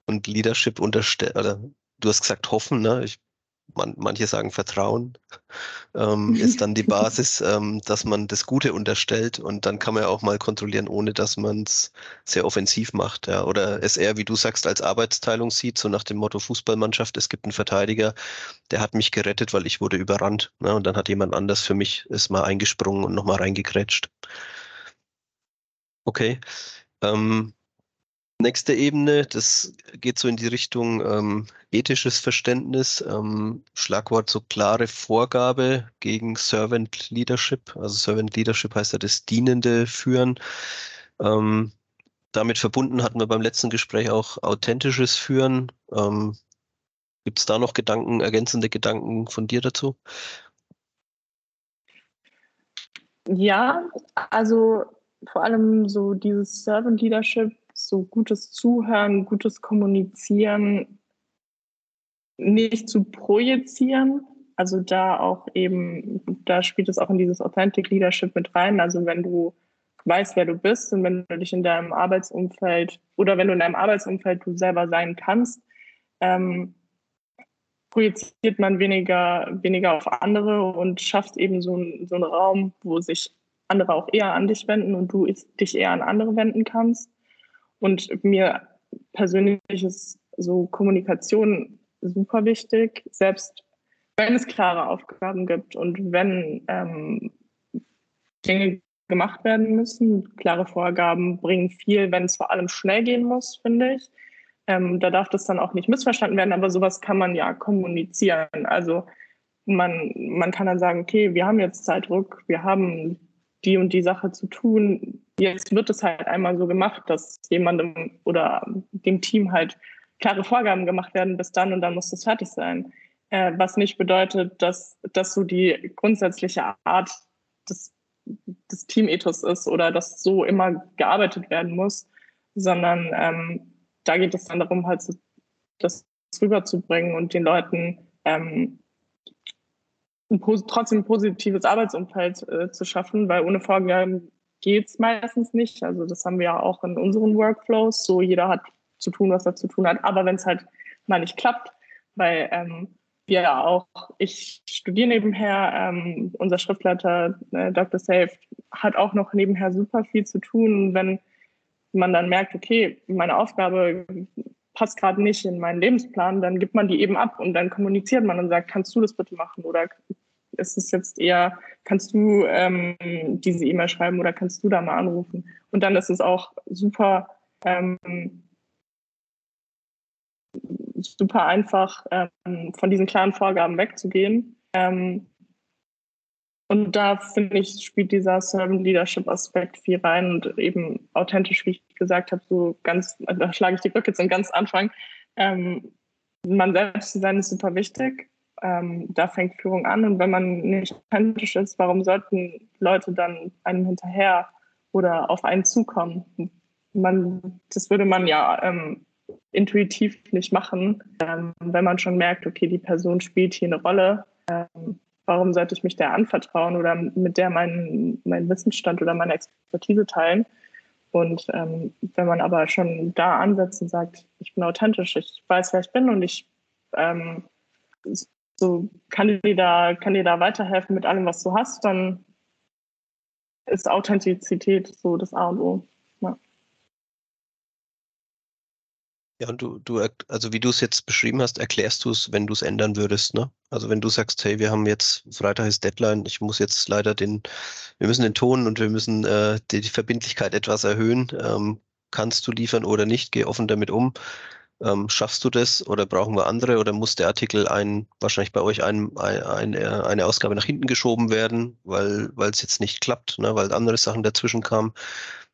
und Leadership unterstellt, du hast gesagt hoffen, ne? Ich man, manche sagen Vertrauen, ähm, ist dann die Basis, ähm, dass man das Gute unterstellt und dann kann man ja auch mal kontrollieren, ohne dass man es sehr offensiv macht. Ja. Oder es eher, wie du sagst, als Arbeitsteilung sieht, so nach dem Motto Fußballmannschaft, es gibt einen Verteidiger, der hat mich gerettet, weil ich wurde überrannt. Ne, und dann hat jemand anders für mich, ist mal eingesprungen und nochmal reingekrätscht. Okay. Ähm, Nächste Ebene, das geht so in die Richtung ähm, ethisches Verständnis, ähm, Schlagwort so klare Vorgabe gegen Servant Leadership. Also Servant Leadership heißt ja das dienende Führen. Ähm, damit verbunden hatten wir beim letzten Gespräch auch authentisches Führen. Ähm, Gibt es da noch Gedanken, ergänzende Gedanken von dir dazu? Ja, also vor allem so dieses Servant Leadership so gutes Zuhören, gutes Kommunizieren nicht zu projizieren. Also da auch eben, da spielt es auch in dieses Authentic Leadership mit rein. Also wenn du weißt, wer du bist und wenn du dich in deinem Arbeitsumfeld oder wenn du in deinem Arbeitsumfeld du selber sein kannst, ähm, projiziert man weniger, weniger auf andere und schafft eben so, so einen Raum, wo sich andere auch eher an dich wenden und du dich eher an andere wenden kannst. Und mir persönlich ist so Kommunikation super wichtig, selbst wenn es klare Aufgaben gibt und wenn ähm, Dinge gemacht werden müssen. Klare Vorgaben bringen viel, wenn es vor allem schnell gehen muss, finde ich. Ähm, da darf das dann auch nicht missverstanden werden, aber sowas kann man ja kommunizieren. Also man, man kann dann sagen, okay, wir haben jetzt Zeitdruck, wir haben die und die Sache zu tun. Jetzt wird es halt einmal so gemacht, dass jemandem oder dem Team halt klare Vorgaben gemacht werden bis dann und dann muss das fertig sein. Äh, was nicht bedeutet, dass das so die grundsätzliche Art des, des Teamethos ist oder dass so immer gearbeitet werden muss, sondern ähm, da geht es dann darum, halt so, das rüberzubringen und den Leuten ähm, ein, trotzdem ein positives Arbeitsumfeld äh, zu schaffen, weil ohne Vorgaben geht es meistens nicht. Also das haben wir ja auch in unseren Workflows. So jeder hat zu tun, was er zu tun hat. Aber wenn es halt mal nicht klappt, weil ähm, wir ja auch, ich studiere nebenher, ähm, unser Schriftleiter äh, Dr. Safe hat auch noch nebenher super viel zu tun. Wenn man dann merkt, okay, meine Aufgabe passt gerade nicht in meinen Lebensplan, dann gibt man die eben ab und dann kommuniziert man und sagt, kannst du das bitte machen oder ist es jetzt eher, kannst du ähm, diese E-Mail schreiben oder kannst du da mal anrufen? Und dann ist es auch super, ähm, super einfach, ähm, von diesen klaren Vorgaben wegzugehen. Ähm, und da finde ich, spielt dieser Servant Leadership Aspekt viel rein und eben authentisch, wie ich gesagt habe, so ganz, da schlage ich die Brücke zum ganz Anfang. Ähm, man selbst zu sein ist super wichtig. Ähm, da fängt Führung an. Und wenn man nicht authentisch ist, warum sollten Leute dann einem hinterher oder auf einen zukommen? Man, das würde man ja ähm, intuitiv nicht machen, ähm, wenn man schon merkt, okay, die Person spielt hier eine Rolle. Ähm, warum sollte ich mich der anvertrauen oder mit der meinen, meinen Wissensstand oder meine Expertise teilen? Und ähm, wenn man aber schon da ansetzt und sagt, ich bin authentisch, ich weiß, wer ich bin und ich ähm, so kann dir da, kann dir da weiterhelfen mit allem, was du hast, dann ist Authentizität so das A und O. Ja, und du, du, also wie du es jetzt beschrieben hast, erklärst du es, wenn du es ändern würdest, ne? Also wenn du sagst, hey, wir haben jetzt, Freitag ist Deadline, ich muss jetzt leider den, wir müssen den Ton und wir müssen äh, die, die Verbindlichkeit etwas erhöhen, ähm, kannst du liefern oder nicht, geh offen damit um. Ähm, schaffst du das oder brauchen wir andere oder muss der Artikel ein, wahrscheinlich bei euch ein, ein, ein, äh, eine Ausgabe nach hinten geschoben werden, weil es jetzt nicht klappt, ne, weil andere Sachen dazwischen kamen?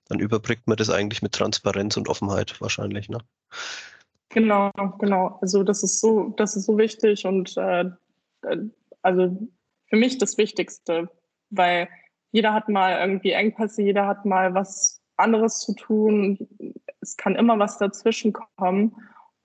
Dann überbrückt man das eigentlich mit Transparenz und Offenheit wahrscheinlich. Ne? Genau, genau. Also das ist so, das ist so wichtig und äh, äh, also für mich das Wichtigste, weil jeder hat mal irgendwie Engpässe, jeder hat mal was anderes zu tun. Es kann immer was dazwischen kommen.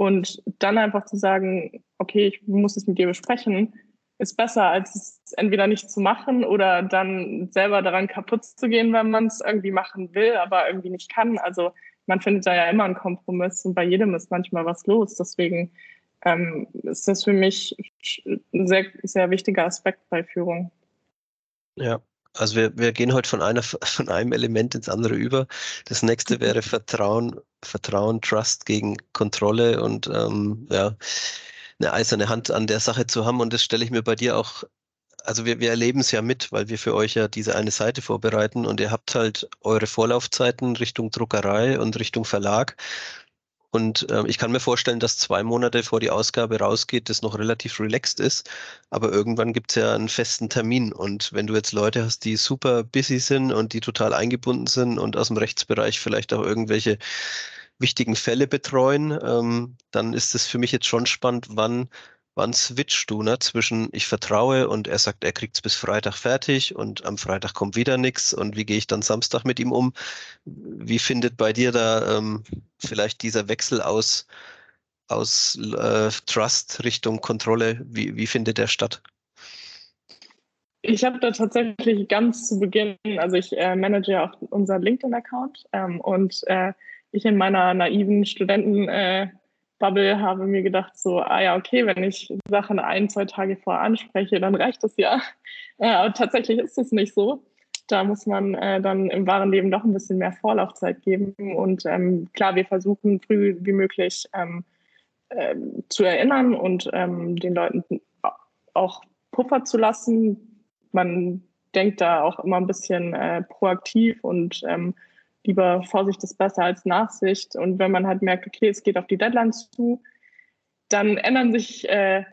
Und dann einfach zu sagen, okay, ich muss es mit dir besprechen, ist besser, als es entweder nicht zu machen oder dann selber daran kaputt zu gehen, wenn man es irgendwie machen will, aber irgendwie nicht kann. Also man findet da ja immer einen Kompromiss und bei jedem ist manchmal was los. Deswegen ähm, ist das für mich ein sehr, sehr wichtiger Aspekt bei Führung. Ja, also wir, wir gehen heute von, einer, von einem Element ins andere über. Das nächste wäre Vertrauen, Vertrauen, Trust gegen Kontrolle und ähm, ja, eine eiserne Hand an der Sache zu haben. Und das stelle ich mir bei dir auch also wir, wir erleben es ja mit, weil wir für euch ja diese eine Seite vorbereiten und ihr habt halt eure Vorlaufzeiten Richtung Druckerei und Richtung Verlag. Und äh, ich kann mir vorstellen, dass zwei Monate vor die Ausgabe rausgeht, das noch relativ relaxed ist. Aber irgendwann gibt es ja einen festen Termin. Und wenn du jetzt Leute hast, die super busy sind und die total eingebunden sind und aus dem Rechtsbereich vielleicht auch irgendwelche wichtigen Fälle betreuen, ähm, dann ist es für mich jetzt schon spannend, wann wann switchst du ne, zwischen ich vertraue und er sagt, er kriegt es bis Freitag fertig und am Freitag kommt wieder nichts und wie gehe ich dann Samstag mit ihm um? Wie findet bei dir da ähm, vielleicht dieser Wechsel aus, aus äh, Trust Richtung Kontrolle, wie, wie findet der statt? Ich habe da tatsächlich ganz zu Beginn, also ich äh, manage ja auch unseren LinkedIn-Account ähm, und äh, ich in meiner naiven Studenten- äh, Bubble habe mir gedacht, so, ah ja, okay, wenn ich Sachen ein, zwei Tage vorher anspreche, dann reicht das ja. Äh, aber tatsächlich ist es nicht so. Da muss man äh, dann im wahren Leben doch ein bisschen mehr Vorlaufzeit geben. Und ähm, klar, wir versuchen früh wie möglich ähm, äh, zu erinnern und ähm, den Leuten auch Puffer zu lassen. Man denkt da auch immer ein bisschen äh, proaktiv und ähm, lieber Vorsicht ist besser als Nachsicht. Und wenn man halt merkt, okay, es geht auf die Deadline zu, dann ändern sich äh,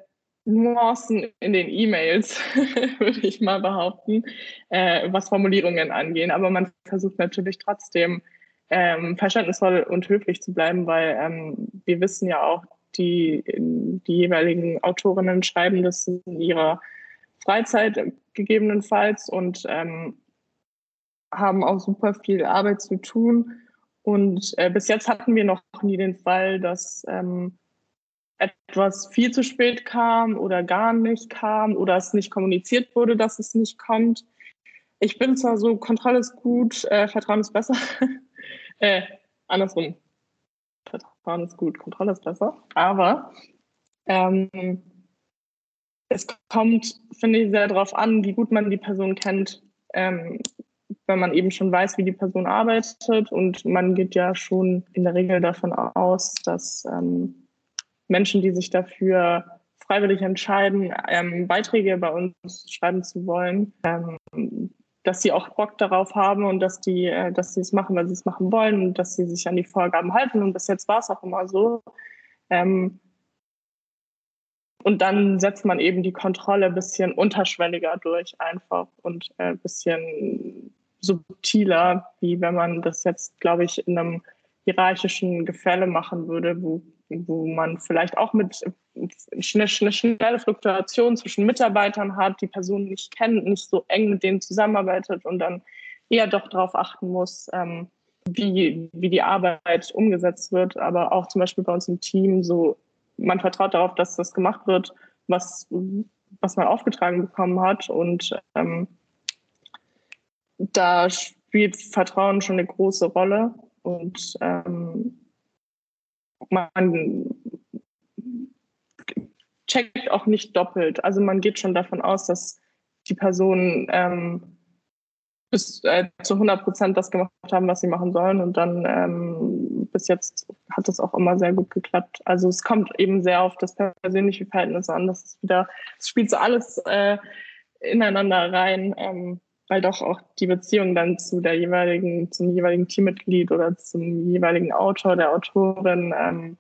Nuancen in den E-Mails, würde ich mal behaupten, äh, was Formulierungen angehen. Aber man versucht natürlich trotzdem ähm, verständnisvoll und höflich zu bleiben, weil ähm, wir wissen ja auch, die, die jeweiligen Autorinnen schreiben das in ihrer Freizeit gegebenenfalls und ähm, haben auch super viel Arbeit zu tun. Und äh, bis jetzt hatten wir noch nie den Fall, dass ähm, etwas viel zu spät kam oder gar nicht kam oder es nicht kommuniziert wurde, dass es nicht kommt. Ich bin zwar so, Kontrolle ist gut, äh, Vertrauen ist besser. äh, andersrum. Vertrauen ist gut, Kontrolle ist besser. Aber ähm, es kommt, finde ich, sehr darauf an, wie gut man die Person kennt. Ähm, wenn man eben schon weiß, wie die Person arbeitet. Und man geht ja schon in der Regel davon aus, dass ähm, Menschen, die sich dafür freiwillig entscheiden, ähm, Beiträge bei uns schreiben zu wollen, ähm, dass sie auch Bock darauf haben und dass die, äh, dass sie es machen, weil sie es machen wollen und dass sie sich an die Vorgaben halten. Und bis jetzt war es auch immer so. Ähm, und dann setzt man eben die Kontrolle ein bisschen unterschwelliger durch einfach und ein äh, bisschen subtiler, wie wenn man das jetzt, glaube ich, in einem hierarchischen Gefälle machen würde, wo wo man vielleicht auch mit eine schnelle Fluktuation zwischen Mitarbeitern hat, die Person nicht kennt, nicht so eng mit denen zusammenarbeitet und dann eher doch darauf achten muss, ähm, wie, wie die Arbeit umgesetzt wird. Aber auch zum Beispiel bei uns im Team so, man vertraut darauf, dass das gemacht wird, was, was man aufgetragen bekommen hat. Und ähm, da spielt Vertrauen schon eine große Rolle. Und ähm, man checkt auch nicht doppelt. Also man geht schon davon aus, dass die Personen ähm, bis äh, zu 100 Prozent das gemacht haben, was sie machen sollen. Und dann ähm, bis jetzt hat es auch immer sehr gut geklappt. Also es kommt eben sehr auf das persönliche Verhältnis an. Das ist wieder, es spielt so alles äh, ineinander rein. Ähm, weil doch auch die Beziehung dann zu der jeweiligen, zum jeweiligen Teammitglied oder zum jeweiligen Autor, der Autorin ähm,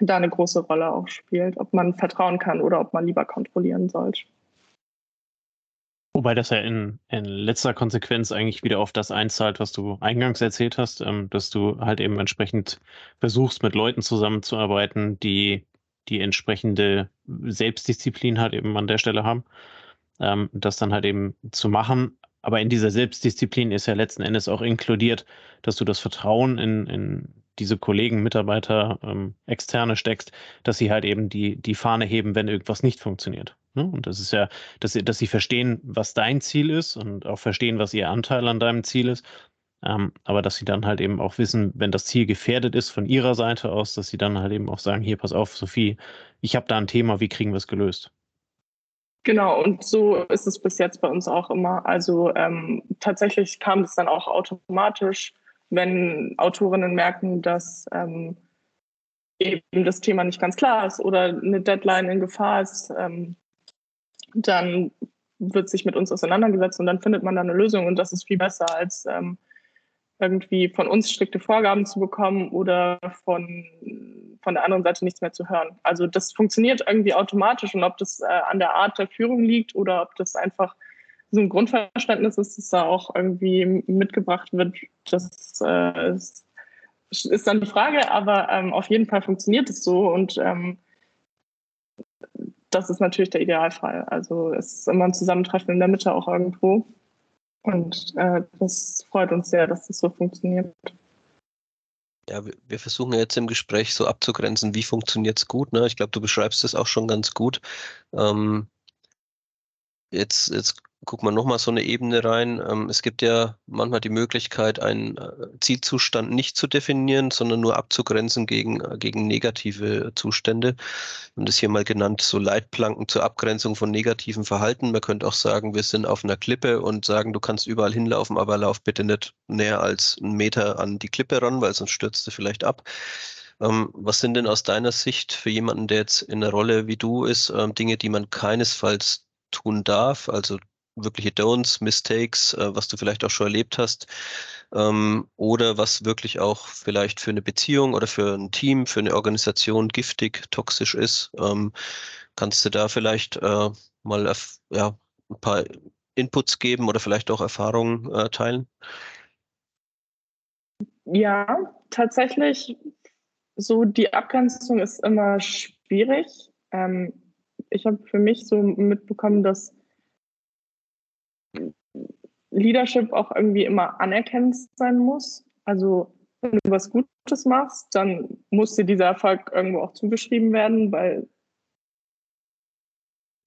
da eine große Rolle auch spielt, ob man vertrauen kann oder ob man lieber kontrollieren sollte. Wobei das ja in, in letzter Konsequenz eigentlich wieder auf das einzahlt, was du eingangs erzählt hast, ähm, dass du halt eben entsprechend versuchst, mit Leuten zusammenzuarbeiten, die die entsprechende Selbstdisziplin halt eben an der Stelle haben, ähm, das dann halt eben zu machen, aber in dieser Selbstdisziplin ist ja letzten Endes auch inkludiert, dass du das Vertrauen in, in diese Kollegen, Mitarbeiter, ähm, Externe steckst, dass sie halt eben die, die Fahne heben, wenn irgendwas nicht funktioniert. Ne? Und das ist ja, dass sie, dass sie verstehen, was dein Ziel ist und auch verstehen, was ihr Anteil an deinem Ziel ist. Ähm, aber dass sie dann halt eben auch wissen, wenn das Ziel gefährdet ist von ihrer Seite aus, dass sie dann halt eben auch sagen, hier, pass auf, Sophie, ich habe da ein Thema, wie kriegen wir es gelöst? Genau, und so ist es bis jetzt bei uns auch immer. Also ähm, tatsächlich kam es dann auch automatisch, wenn Autorinnen merken, dass ähm, eben das Thema nicht ganz klar ist oder eine Deadline in Gefahr ist, ähm, dann wird sich mit uns auseinandergesetzt und dann findet man da eine Lösung und das ist viel besser als ähm, irgendwie von uns strikte Vorgaben zu bekommen oder von, von der anderen Seite nichts mehr zu hören. Also das funktioniert irgendwie automatisch und ob das äh, an der Art der Führung liegt oder ob das einfach so ein Grundverständnis ist, das da auch irgendwie mitgebracht wird, das äh, ist, ist, dann die Frage, aber ähm, auf jeden Fall funktioniert es so und ähm, das ist natürlich der Idealfall. Also es ist immer ein Zusammentreffen in der Mitte auch irgendwo. Und äh, das freut uns sehr, dass das so funktioniert. Ja, wir versuchen jetzt im Gespräch so abzugrenzen, wie funktioniert es gut. Ne? Ich glaube, du beschreibst es auch schon ganz gut. Ähm, jetzt, jetzt guck mal nochmal so eine Ebene rein. Ähm, es gibt ja manchmal die Möglichkeit, einen äh, Zielzustand nicht zu definieren, sondern nur abzugrenzen gegen, äh, gegen negative Zustände. Haben das hier mal genannt, so Leitplanken zur Abgrenzung von negativen Verhalten. Man könnte auch sagen, wir sind auf einer Klippe und sagen, du kannst überall hinlaufen, aber lauf bitte nicht näher als einen Meter an die Klippe ran, weil sonst stürzt du vielleicht ab. Ähm, was sind denn aus deiner Sicht für jemanden, der jetzt in einer Rolle wie du ist, Dinge, die man keinesfalls tun darf? Also wirkliche Don'ts, Mistakes, äh, was du vielleicht auch schon erlebt hast, ähm, oder was wirklich auch vielleicht für eine Beziehung oder für ein Team, für eine Organisation giftig, toxisch ist. Ähm, kannst du da vielleicht äh, mal ja, ein paar Inputs geben oder vielleicht auch Erfahrungen äh, teilen? Ja, tatsächlich, so die Abgrenzung ist immer schwierig. Ähm, ich habe für mich so mitbekommen, dass Leadership auch irgendwie immer anerkennend sein muss. Also wenn du was Gutes machst, dann muss dir dieser Erfolg irgendwo auch zugeschrieben werden, weil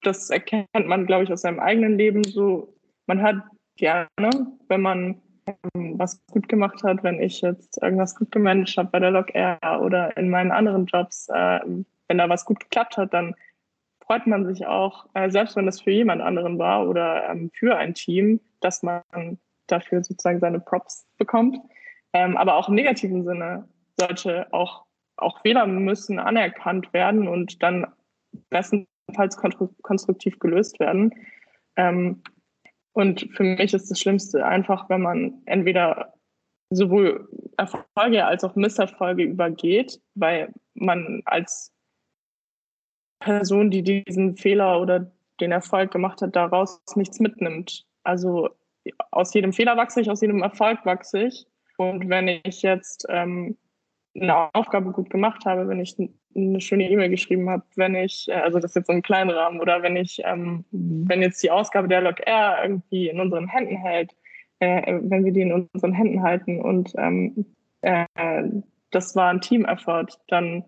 das erkennt man, glaube ich, aus seinem eigenen Leben so. Man hat gerne, wenn man ähm, was gut gemacht hat, wenn ich jetzt irgendwas gut gemanagt habe bei der Log Air oder in meinen anderen Jobs, äh, wenn da was gut geklappt hat, dann freut man sich auch, äh, selbst wenn das für jemand anderen war oder ähm, für ein Team, dass man dafür sozusagen seine Props bekommt. Ähm, aber auch im negativen Sinne sollte auch, auch Fehler müssen anerkannt werden und dann bestenfalls konstruktiv gelöst werden. Ähm, und für mich ist das Schlimmste einfach, wenn man entweder sowohl Erfolge als auch Misserfolge übergeht, weil man als Person, die diesen Fehler oder den Erfolg gemacht hat, daraus nichts mitnimmt. Also aus jedem Fehler wachse ich, aus jedem Erfolg wachse ich. Und wenn ich jetzt ähm, eine Aufgabe gut gemacht habe, wenn ich eine schöne E-Mail geschrieben habe, wenn ich, äh, also das ist jetzt so ein kleiner Rahmen, oder wenn ich, ähm, wenn jetzt die Ausgabe der Log R irgendwie in unseren Händen hält, äh, wenn wir die in unseren Händen halten und ähm, äh, das war ein Team-Effort, dann,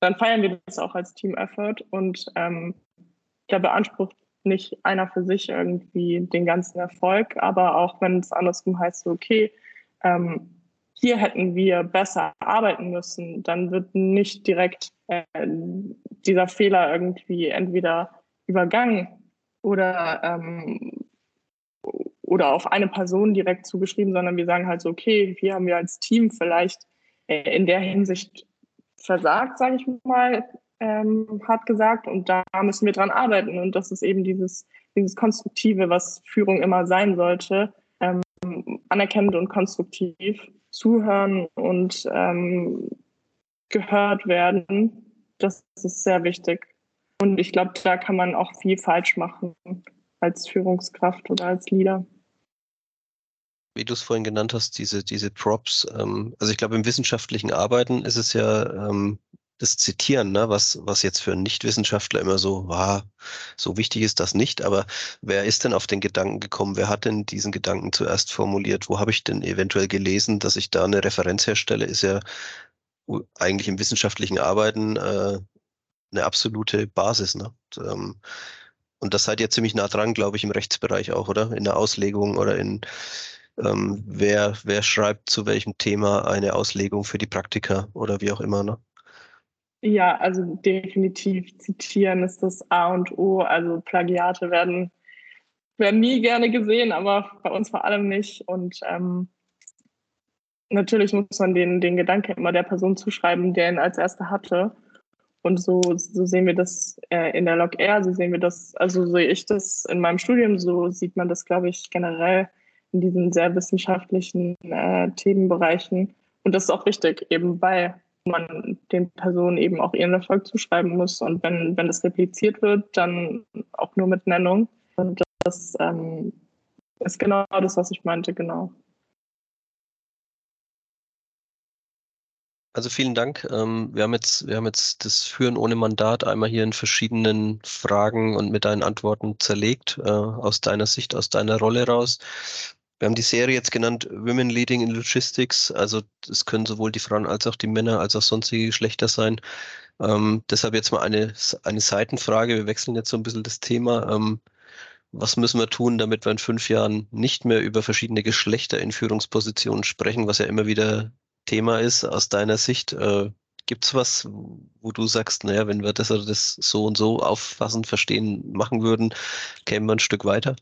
dann feiern wir das auch als Team-Effort und ähm, da beansprucht nicht einer für sich irgendwie den ganzen Erfolg, aber auch wenn es andersrum heißt, so, okay, ähm, hier hätten wir besser arbeiten müssen, dann wird nicht direkt äh, dieser Fehler irgendwie entweder übergangen oder, ähm, oder auf eine Person direkt zugeschrieben, sondern wir sagen halt so, okay, hier haben wir als Team vielleicht äh, in der Hinsicht versagt, sage ich mal, ähm, hart gesagt, und da müssen wir dran arbeiten. Und das ist eben dieses, dieses Konstruktive, was Führung immer sein sollte, ähm, anerkennend und konstruktiv zuhören und ähm, gehört werden, das ist sehr wichtig. Und ich glaube, da kann man auch viel falsch machen als Führungskraft oder als Leader. Wie du es vorhin genannt hast, diese, diese Props. Ähm, also ich glaube, im wissenschaftlichen Arbeiten ist es ja ähm, das Zitieren, ne, was, was jetzt für einen Nichtwissenschaftler immer so war, so wichtig ist das nicht. Aber wer ist denn auf den Gedanken gekommen? Wer hat denn diesen Gedanken zuerst formuliert? Wo habe ich denn eventuell gelesen, dass ich da eine Referenz herstelle? Ist ja eigentlich im wissenschaftlichen Arbeiten äh, eine absolute Basis. Ne? Und, ähm, und das seid ihr ziemlich nah dran, glaube ich, im Rechtsbereich auch, oder? In der Auslegung oder in ähm, wer, wer schreibt zu welchem Thema eine Auslegung für die Praktiker oder wie auch immer, ne? Ja, also definitiv zitieren ist das A und O. Also Plagiate werden, werden nie gerne gesehen, aber bei uns vor allem nicht. Und ähm, natürlich muss man den, den Gedanken immer der Person zuschreiben, der ihn als Erster hatte. Und so, so sehen wir das äh, in der Log R, so sehen wir das, also so sehe ich das in meinem Studium, so sieht man das, glaube ich, generell in diesen sehr wissenschaftlichen äh, Themenbereichen. Und das ist auch wichtig, eben weil man den Personen eben auch ihren Erfolg zuschreiben muss. Und wenn, wenn das repliziert wird, dann auch nur mit Nennung. Und das ähm, ist genau das, was ich meinte, genau. Also vielen Dank. Ähm, wir haben jetzt, wir haben jetzt das Führen ohne Mandat einmal hier in verschiedenen Fragen und mit deinen Antworten zerlegt, äh, aus deiner Sicht, aus deiner Rolle raus. Wir haben die Serie jetzt genannt Women Leading in Logistics. Also es können sowohl die Frauen als auch die Männer als auch sonstige Geschlechter sein. Ähm, deshalb jetzt mal eine, eine Seitenfrage. Wir wechseln jetzt so ein bisschen das Thema. Ähm, was müssen wir tun, damit wir in fünf Jahren nicht mehr über verschiedene Geschlechter in Führungspositionen sprechen, was ja immer wieder Thema ist aus deiner Sicht? Äh, Gibt es was, wo du sagst, naja, wenn wir das oder das so und so auffassen, verstehen, machen würden, kämen wir ein Stück weiter?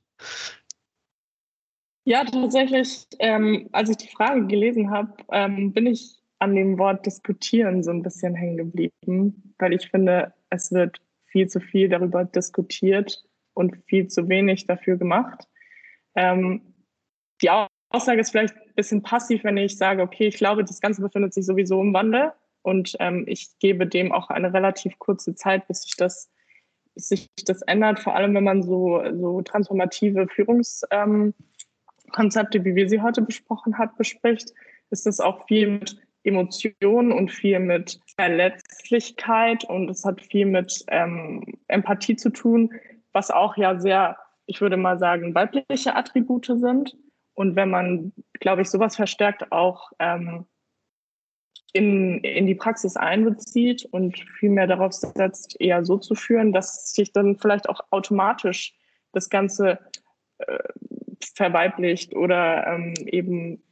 Ja, tatsächlich, ähm, als ich die Frage gelesen habe, ähm, bin ich an dem Wort diskutieren so ein bisschen hängen geblieben, weil ich finde, es wird viel zu viel darüber diskutiert, und viel zu wenig dafür gemacht. Ähm, die Aussage ist vielleicht ein bisschen passiv, wenn ich sage, okay, ich glaube, das Ganze befindet sich sowieso im Wandel und ähm, ich gebe dem auch eine relativ kurze Zeit, bis sich das, bis sich das ändert, vor allem wenn man so, so transformative Führungskonzepte, ähm, wie wir sie heute besprochen hat, bespricht, ist das auch viel mit Emotionen und viel mit Verletzlichkeit und es hat viel mit ähm, Empathie zu tun, was auch ja sehr, ich würde mal sagen, weibliche Attribute sind. Und wenn man, glaube ich, sowas verstärkt auch ähm, in, in die Praxis einbezieht und viel mehr darauf setzt, eher so zu führen, dass sich dann vielleicht auch automatisch das Ganze äh, verweiblicht oder ähm, eben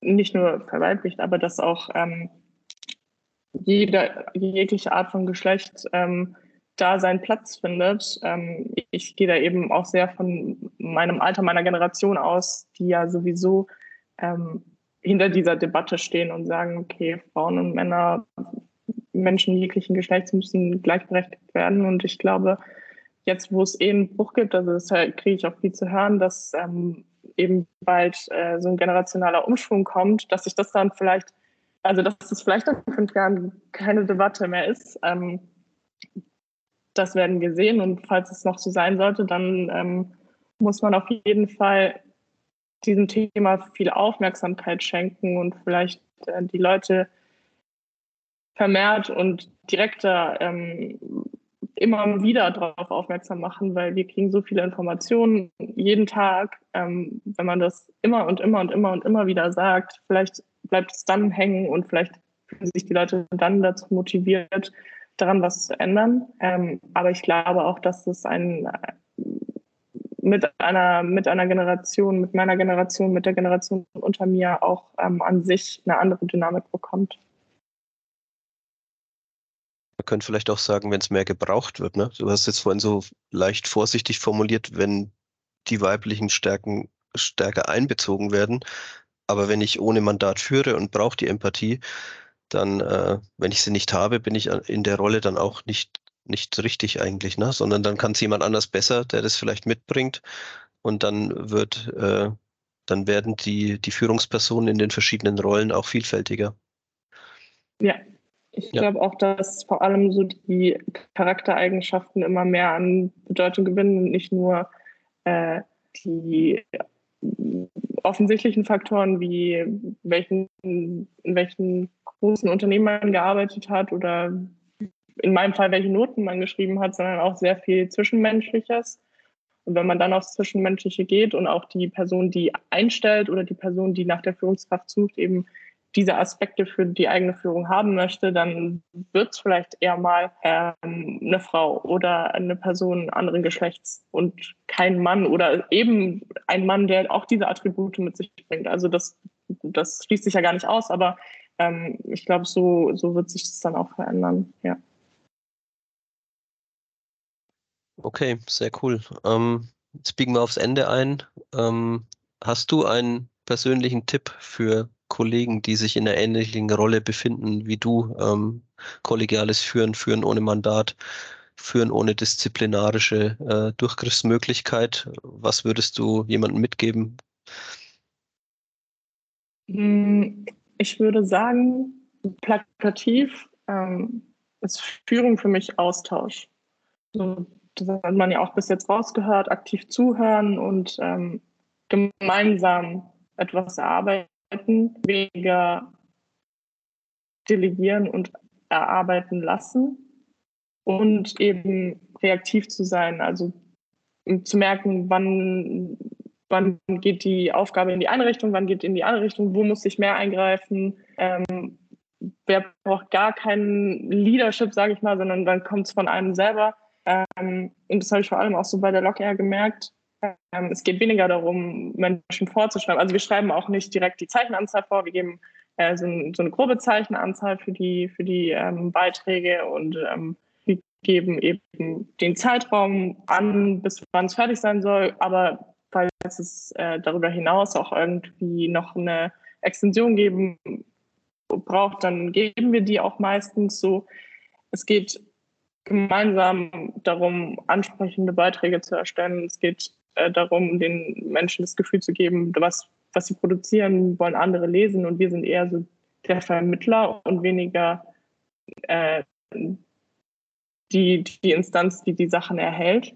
nicht nur verweiblicht, aber dass auch ähm, jede, jegliche Art von Geschlecht ähm, da seinen Platz findet. Ähm, ich gehe da eben auch sehr von meinem Alter, meiner Generation aus, die ja sowieso ähm, hinter dieser Debatte stehen und sagen, okay, Frauen und Männer, Menschen jeglichen Geschlechts müssen gleichberechtigt werden. Und ich glaube, jetzt, wo es eh einen Bruch gibt, also das kriege ich auch viel zu hören, dass ähm, eben bald äh, so ein generationaler Umschwung kommt, dass sich das dann vielleicht, also dass es vielleicht in fünf Jahren keine Debatte mehr ist. Ähm, das werden wir sehen und falls es noch so sein sollte, dann ähm, muss man auf jeden Fall diesem Thema viel Aufmerksamkeit schenken und vielleicht äh, die Leute vermehrt und direkter ähm, immer wieder darauf aufmerksam machen, weil wir kriegen so viele Informationen jeden Tag. Ähm, wenn man das immer und immer und immer und immer wieder sagt, vielleicht bleibt es dann hängen und vielleicht fühlen sich die Leute dann dazu motiviert, daran was zu ändern. Ähm, aber ich glaube auch, dass es ein mit einer, mit einer Generation, mit meiner Generation, mit der Generation unter mir auch ähm, an sich eine andere Dynamik bekommt. Könnte vielleicht auch sagen, wenn es mehr gebraucht wird. Ne? Du hast jetzt vorhin so leicht vorsichtig formuliert, wenn die weiblichen Stärken stärker einbezogen werden. Aber wenn ich ohne Mandat führe und brauche die Empathie, dann, äh, wenn ich sie nicht habe, bin ich in der Rolle dann auch nicht, nicht richtig eigentlich, ne? sondern dann kann es jemand anders besser, der das vielleicht mitbringt. Und dann wird, äh, dann werden die, die Führungspersonen in den verschiedenen Rollen auch vielfältiger. Ja, ich ja. glaube auch, dass vor allem so die Charaktereigenschaften immer mehr an Bedeutung gewinnen und nicht nur äh, die offensichtlichen Faktoren wie welchen, in welchen großen Unternehmen man gearbeitet hat oder in meinem Fall welche Noten man geschrieben hat, sondern auch sehr viel Zwischenmenschliches. Und wenn man dann aufs Zwischenmenschliche geht und auch die Person, die einstellt oder die Person, die nach der Führungskraft sucht, eben diese Aspekte für die eigene Führung haben möchte, dann wird es vielleicht eher mal ähm, eine Frau oder eine Person anderen Geschlechts und kein Mann oder eben ein Mann, der auch diese Attribute mit sich bringt. Also das, das schließt sich ja gar nicht aus, aber ähm, ich glaube, so, so wird sich das dann auch verändern, ja. Okay, sehr cool. Ähm, jetzt biegen wir aufs Ende ein. Ähm, hast du einen persönlichen Tipp für Kollegen, die sich in einer ähnlichen Rolle befinden wie du. Ähm, kollegiales Führen, Führen ohne Mandat, Führen ohne disziplinarische äh, Durchgriffsmöglichkeit. Was würdest du jemandem mitgeben? Hm, ich würde sagen, plakativ ähm, ist Führung für mich Austausch. So, das hat man ja auch bis jetzt rausgehört, aktiv zuhören und ähm, gemeinsam etwas erarbeiten weniger delegieren und erarbeiten lassen und eben reaktiv zu sein, also zu merken, wann, wann geht die Aufgabe in die eine Richtung, wann geht in die andere Richtung, wo muss ich mehr eingreifen, ähm, wer braucht gar kein Leadership, sage ich mal, sondern dann kommt es von einem selber. Ähm, und das habe ich vor allem auch so bei der Lok gemerkt, es geht weniger darum, Menschen vorzuschreiben. Also wir schreiben auch nicht direkt die Zeichenanzahl vor, wir geben äh, so, ein, so, eine grobe Zeichenanzahl für die, für die ähm, Beiträge und ähm, wir geben eben den Zeitraum an, bis wann es fertig sein soll. Aber falls es äh, darüber hinaus auch irgendwie noch eine Extension geben braucht, dann geben wir die auch meistens so. Es geht gemeinsam darum, ansprechende Beiträge zu erstellen. Es geht äh, darum, den Menschen das Gefühl zu geben, was, was sie produzieren, wollen andere lesen und wir sind eher so der Vermittler und weniger äh, die, die Instanz, die die Sachen erhält.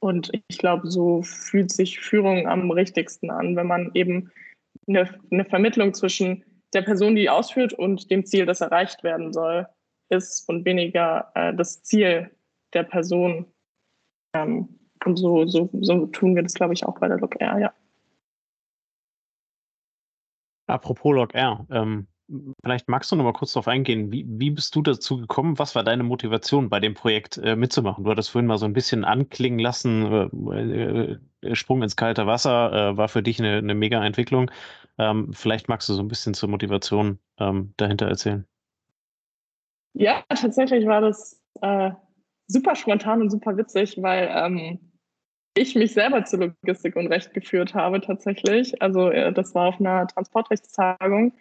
Und ich glaube, so fühlt sich Führung am richtigsten an, wenn man eben eine, eine Vermittlung zwischen der Person, die ausführt, und dem Ziel, das erreicht werden soll, ist und weniger äh, das Ziel der Person. Ähm, und so, so, so tun wir das, glaube ich, auch bei der LogR, ja. Apropos LogR, ähm, vielleicht magst du noch mal kurz darauf eingehen. Wie, wie bist du dazu gekommen? Was war deine Motivation bei dem Projekt äh, mitzumachen? Du hattest vorhin mal so ein bisschen anklingen lassen. Äh, äh, Sprung ins kalte Wasser äh, war für dich eine, eine mega Entwicklung. Ähm, vielleicht magst du so ein bisschen zur Motivation ähm, dahinter erzählen. Ja, tatsächlich war das äh, super spontan und super witzig, weil ähm, ich mich selber zur Logistik und Recht geführt habe tatsächlich. Also äh, das war auf einer Transportrechtstagung,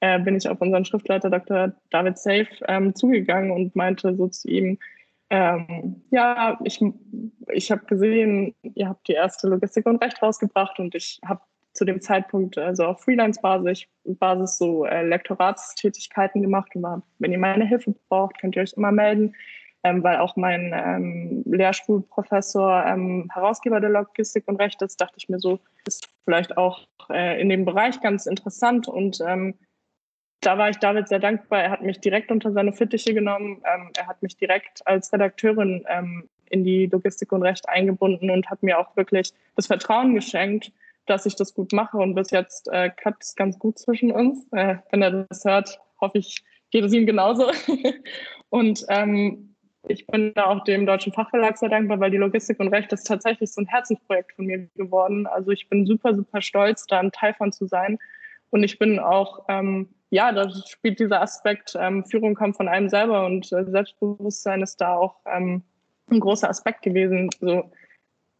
äh, bin ich auf unseren Schriftleiter Dr. David Safe ähm, zugegangen und meinte so zu ihm, ähm, ja, ich, ich habe gesehen, ihr habt die erste Logistik und Recht rausgebracht und ich habe zu dem Zeitpunkt also auf Freelance-Basis Basis so äh, Lektoratstätigkeiten gemacht und war, wenn ihr meine Hilfe braucht, könnt ihr euch immer melden ähm, weil auch mein ähm, Lehrschulprofessor ähm, Herausgeber der Logistik und Recht ist, dachte ich mir so, ist vielleicht auch äh, in dem Bereich ganz interessant und ähm, da war ich David sehr dankbar. Er hat mich direkt unter seine Fittiche genommen. Ähm, er hat mich direkt als Redakteurin ähm, in die Logistik und Recht eingebunden und hat mir auch wirklich das Vertrauen geschenkt, dass ich das gut mache. Und bis jetzt äh, klappt es ganz gut zwischen uns. Äh, wenn er das hört, hoffe ich, geht es ihm genauso. und ähm, ich bin da auch dem Deutschen Fachverlag sehr dankbar, weil die Logistik und Recht ist tatsächlich so ein Herzensprojekt von mir geworden. Also ich bin super, super stolz, da ein Teil von zu sein. Und ich bin auch, ähm, ja, da spielt dieser Aspekt, ähm, Führung kommt von einem selber und äh, Selbstbewusstsein ist da auch ähm, ein großer Aspekt gewesen. So,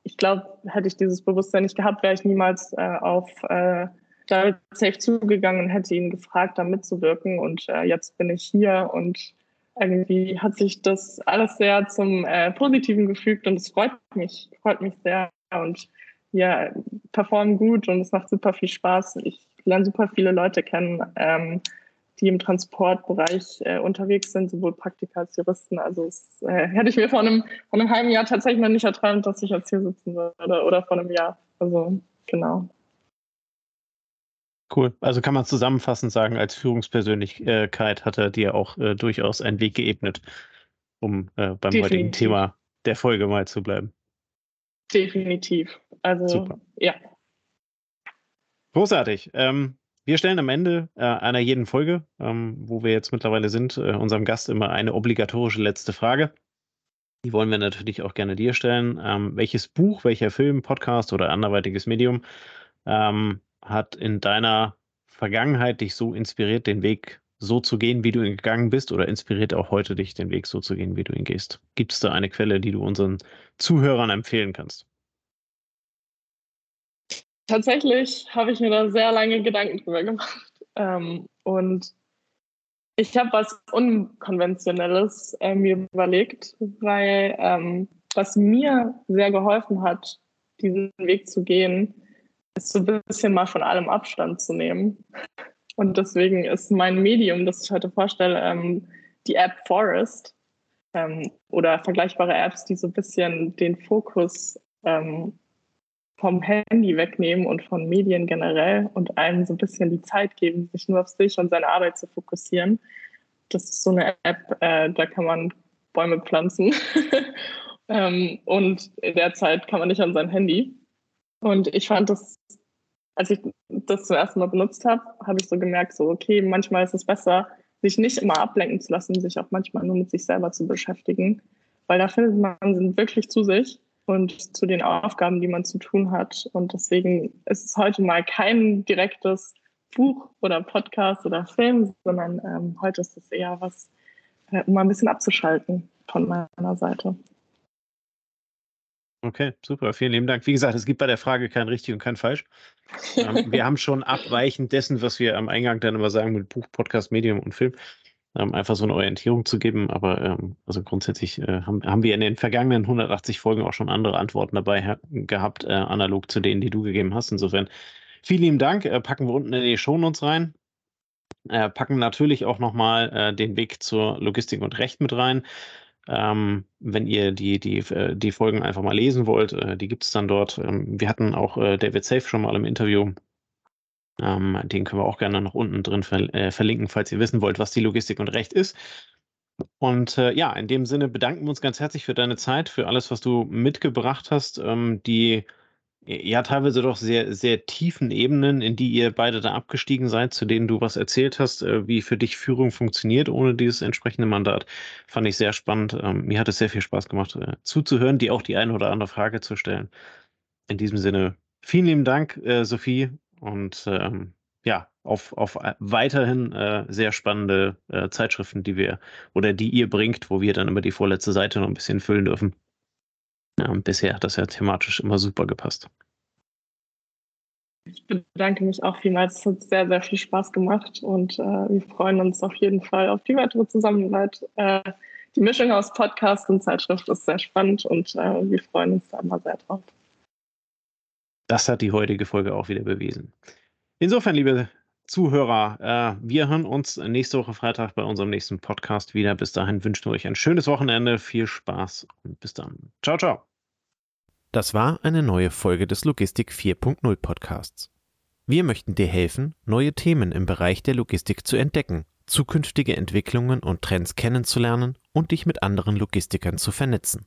ich glaube, hätte ich dieses Bewusstsein nicht gehabt, wäre ich niemals äh, auf äh, David Safe zugegangen und hätte ihn gefragt, da mitzuwirken. Und äh, jetzt bin ich hier und irgendwie hat sich das alles sehr zum äh, Positiven gefügt und es freut mich, freut mich sehr und wir performen gut und es macht super viel Spaß. Ich lerne super viele Leute kennen, ähm, die im Transportbereich äh, unterwegs sind, sowohl Praktiker als Juristen. Also es, äh, hätte ich mir vor einem, vor einem halben Jahr tatsächlich noch nicht erträumt, dass ich jetzt hier sitzen würde oder vor einem Jahr. Also genau. Cool. Also kann man zusammenfassend sagen, als Führungspersönlichkeit hat er dir auch äh, durchaus einen Weg geebnet, um äh, beim Definitiv. heutigen Thema der Folge mal zu bleiben. Definitiv. Also Super. ja. Großartig. Ähm, wir stellen am Ende äh, einer jeden Folge, ähm, wo wir jetzt mittlerweile sind, äh, unserem Gast immer eine obligatorische letzte Frage. Die wollen wir natürlich auch gerne dir stellen. Ähm, welches Buch, welcher Film, Podcast oder anderweitiges Medium ähm, hat in deiner Vergangenheit dich so inspiriert, den Weg so zu gehen, wie du ihn gegangen bist, oder inspiriert auch heute dich, den Weg so zu gehen, wie du ihn gehst? Gibt es da eine Quelle, die du unseren Zuhörern empfehlen kannst? Tatsächlich habe ich mir da sehr lange Gedanken drüber gemacht. Ähm, und ich habe was Unkonventionelles äh, mir überlegt, weil ähm, was mir sehr geholfen hat, diesen Weg zu gehen, ist so ein bisschen mal von allem Abstand zu nehmen. Und deswegen ist mein Medium, das ich heute vorstelle, ähm, die App Forest ähm, oder vergleichbare Apps, die so ein bisschen den Fokus ähm, vom Handy wegnehmen und von Medien generell und einem so ein bisschen die Zeit geben, sich nur auf sich und seine Arbeit zu fokussieren. Das ist so eine App, äh, da kann man Bäume pflanzen ähm, und in der Zeit kann man nicht an sein Handy. Und ich fand das, als ich das zum ersten Mal benutzt habe, habe ich so gemerkt, so, okay, manchmal ist es besser, sich nicht immer ablenken zu lassen, sich auch manchmal nur mit sich selber zu beschäftigen, weil da findet man wirklich zu sich und zu den Aufgaben, die man zu tun hat. Und deswegen ist es heute mal kein direktes Buch oder Podcast oder Film, sondern ähm, heute ist es eher was, äh, um mal ein bisschen abzuschalten von meiner Seite. Okay, super, vielen lieben Dank. Wie gesagt, es gibt bei der Frage kein richtig und kein falsch. Ähm, wir haben schon abweichend dessen, was wir am Eingang dann immer sagen mit Buch, Podcast, Medium und Film, ähm, einfach so eine Orientierung zu geben. Aber ähm, also grundsätzlich äh, haben, haben wir in den vergangenen 180 Folgen auch schon andere Antworten dabei gehabt, äh, analog zu denen, die du gegeben hast. Insofern vielen lieben Dank. Äh, packen wir unten in die Shownotes rein. Äh, packen natürlich auch nochmal äh, den Weg zur Logistik und Recht mit rein. Ähm, wenn ihr die, die, äh, die Folgen einfach mal lesen wollt, äh, die gibt es dann dort. Ähm, wir hatten auch äh, David Safe schon mal im Interview. Ähm, den können wir auch gerne noch unten drin ver äh, verlinken, falls ihr wissen wollt, was die Logistik und Recht ist. Und äh, ja, in dem Sinne bedanken wir uns ganz herzlich für deine Zeit, für alles, was du mitgebracht hast. Ähm, die ja teilweise doch sehr, sehr tiefen Ebenen, in die ihr beide da abgestiegen seid, zu denen du was erzählt hast, äh, wie für dich Führung funktioniert ohne dieses entsprechende Mandat, fand ich sehr spannend. Ähm, mir hat es sehr viel Spaß gemacht, äh, zuzuhören, dir auch die eine oder andere Frage zu stellen. In diesem Sinne, vielen lieben Dank, äh, Sophie, und ähm, ja, auf, auf weiterhin äh, sehr spannende äh, Zeitschriften, die wir oder die ihr bringt, wo wir dann immer die vorletzte Seite noch ein bisschen füllen dürfen. Ja, bisher hat das ja thematisch immer super gepasst. Ich bedanke mich auch vielmals. Es hat sehr, sehr viel Spaß gemacht und äh, wir freuen uns auf jeden Fall auf die weitere Zusammenarbeit. Äh, die Mischung aus Podcast und Zeitschrift ist sehr spannend und äh, wir freuen uns da immer sehr drauf. Das hat die heutige Folge auch wieder bewiesen. Insofern, liebe Zuhörer, äh, wir hören uns nächste Woche Freitag bei unserem nächsten Podcast wieder. Bis dahin wünschen wir euch ein schönes Wochenende, viel Spaß und bis dann. Ciao, ciao. Das war eine neue Folge des Logistik 4.0 Podcasts. Wir möchten dir helfen, neue Themen im Bereich der Logistik zu entdecken, zukünftige Entwicklungen und Trends kennenzulernen und dich mit anderen Logistikern zu vernetzen.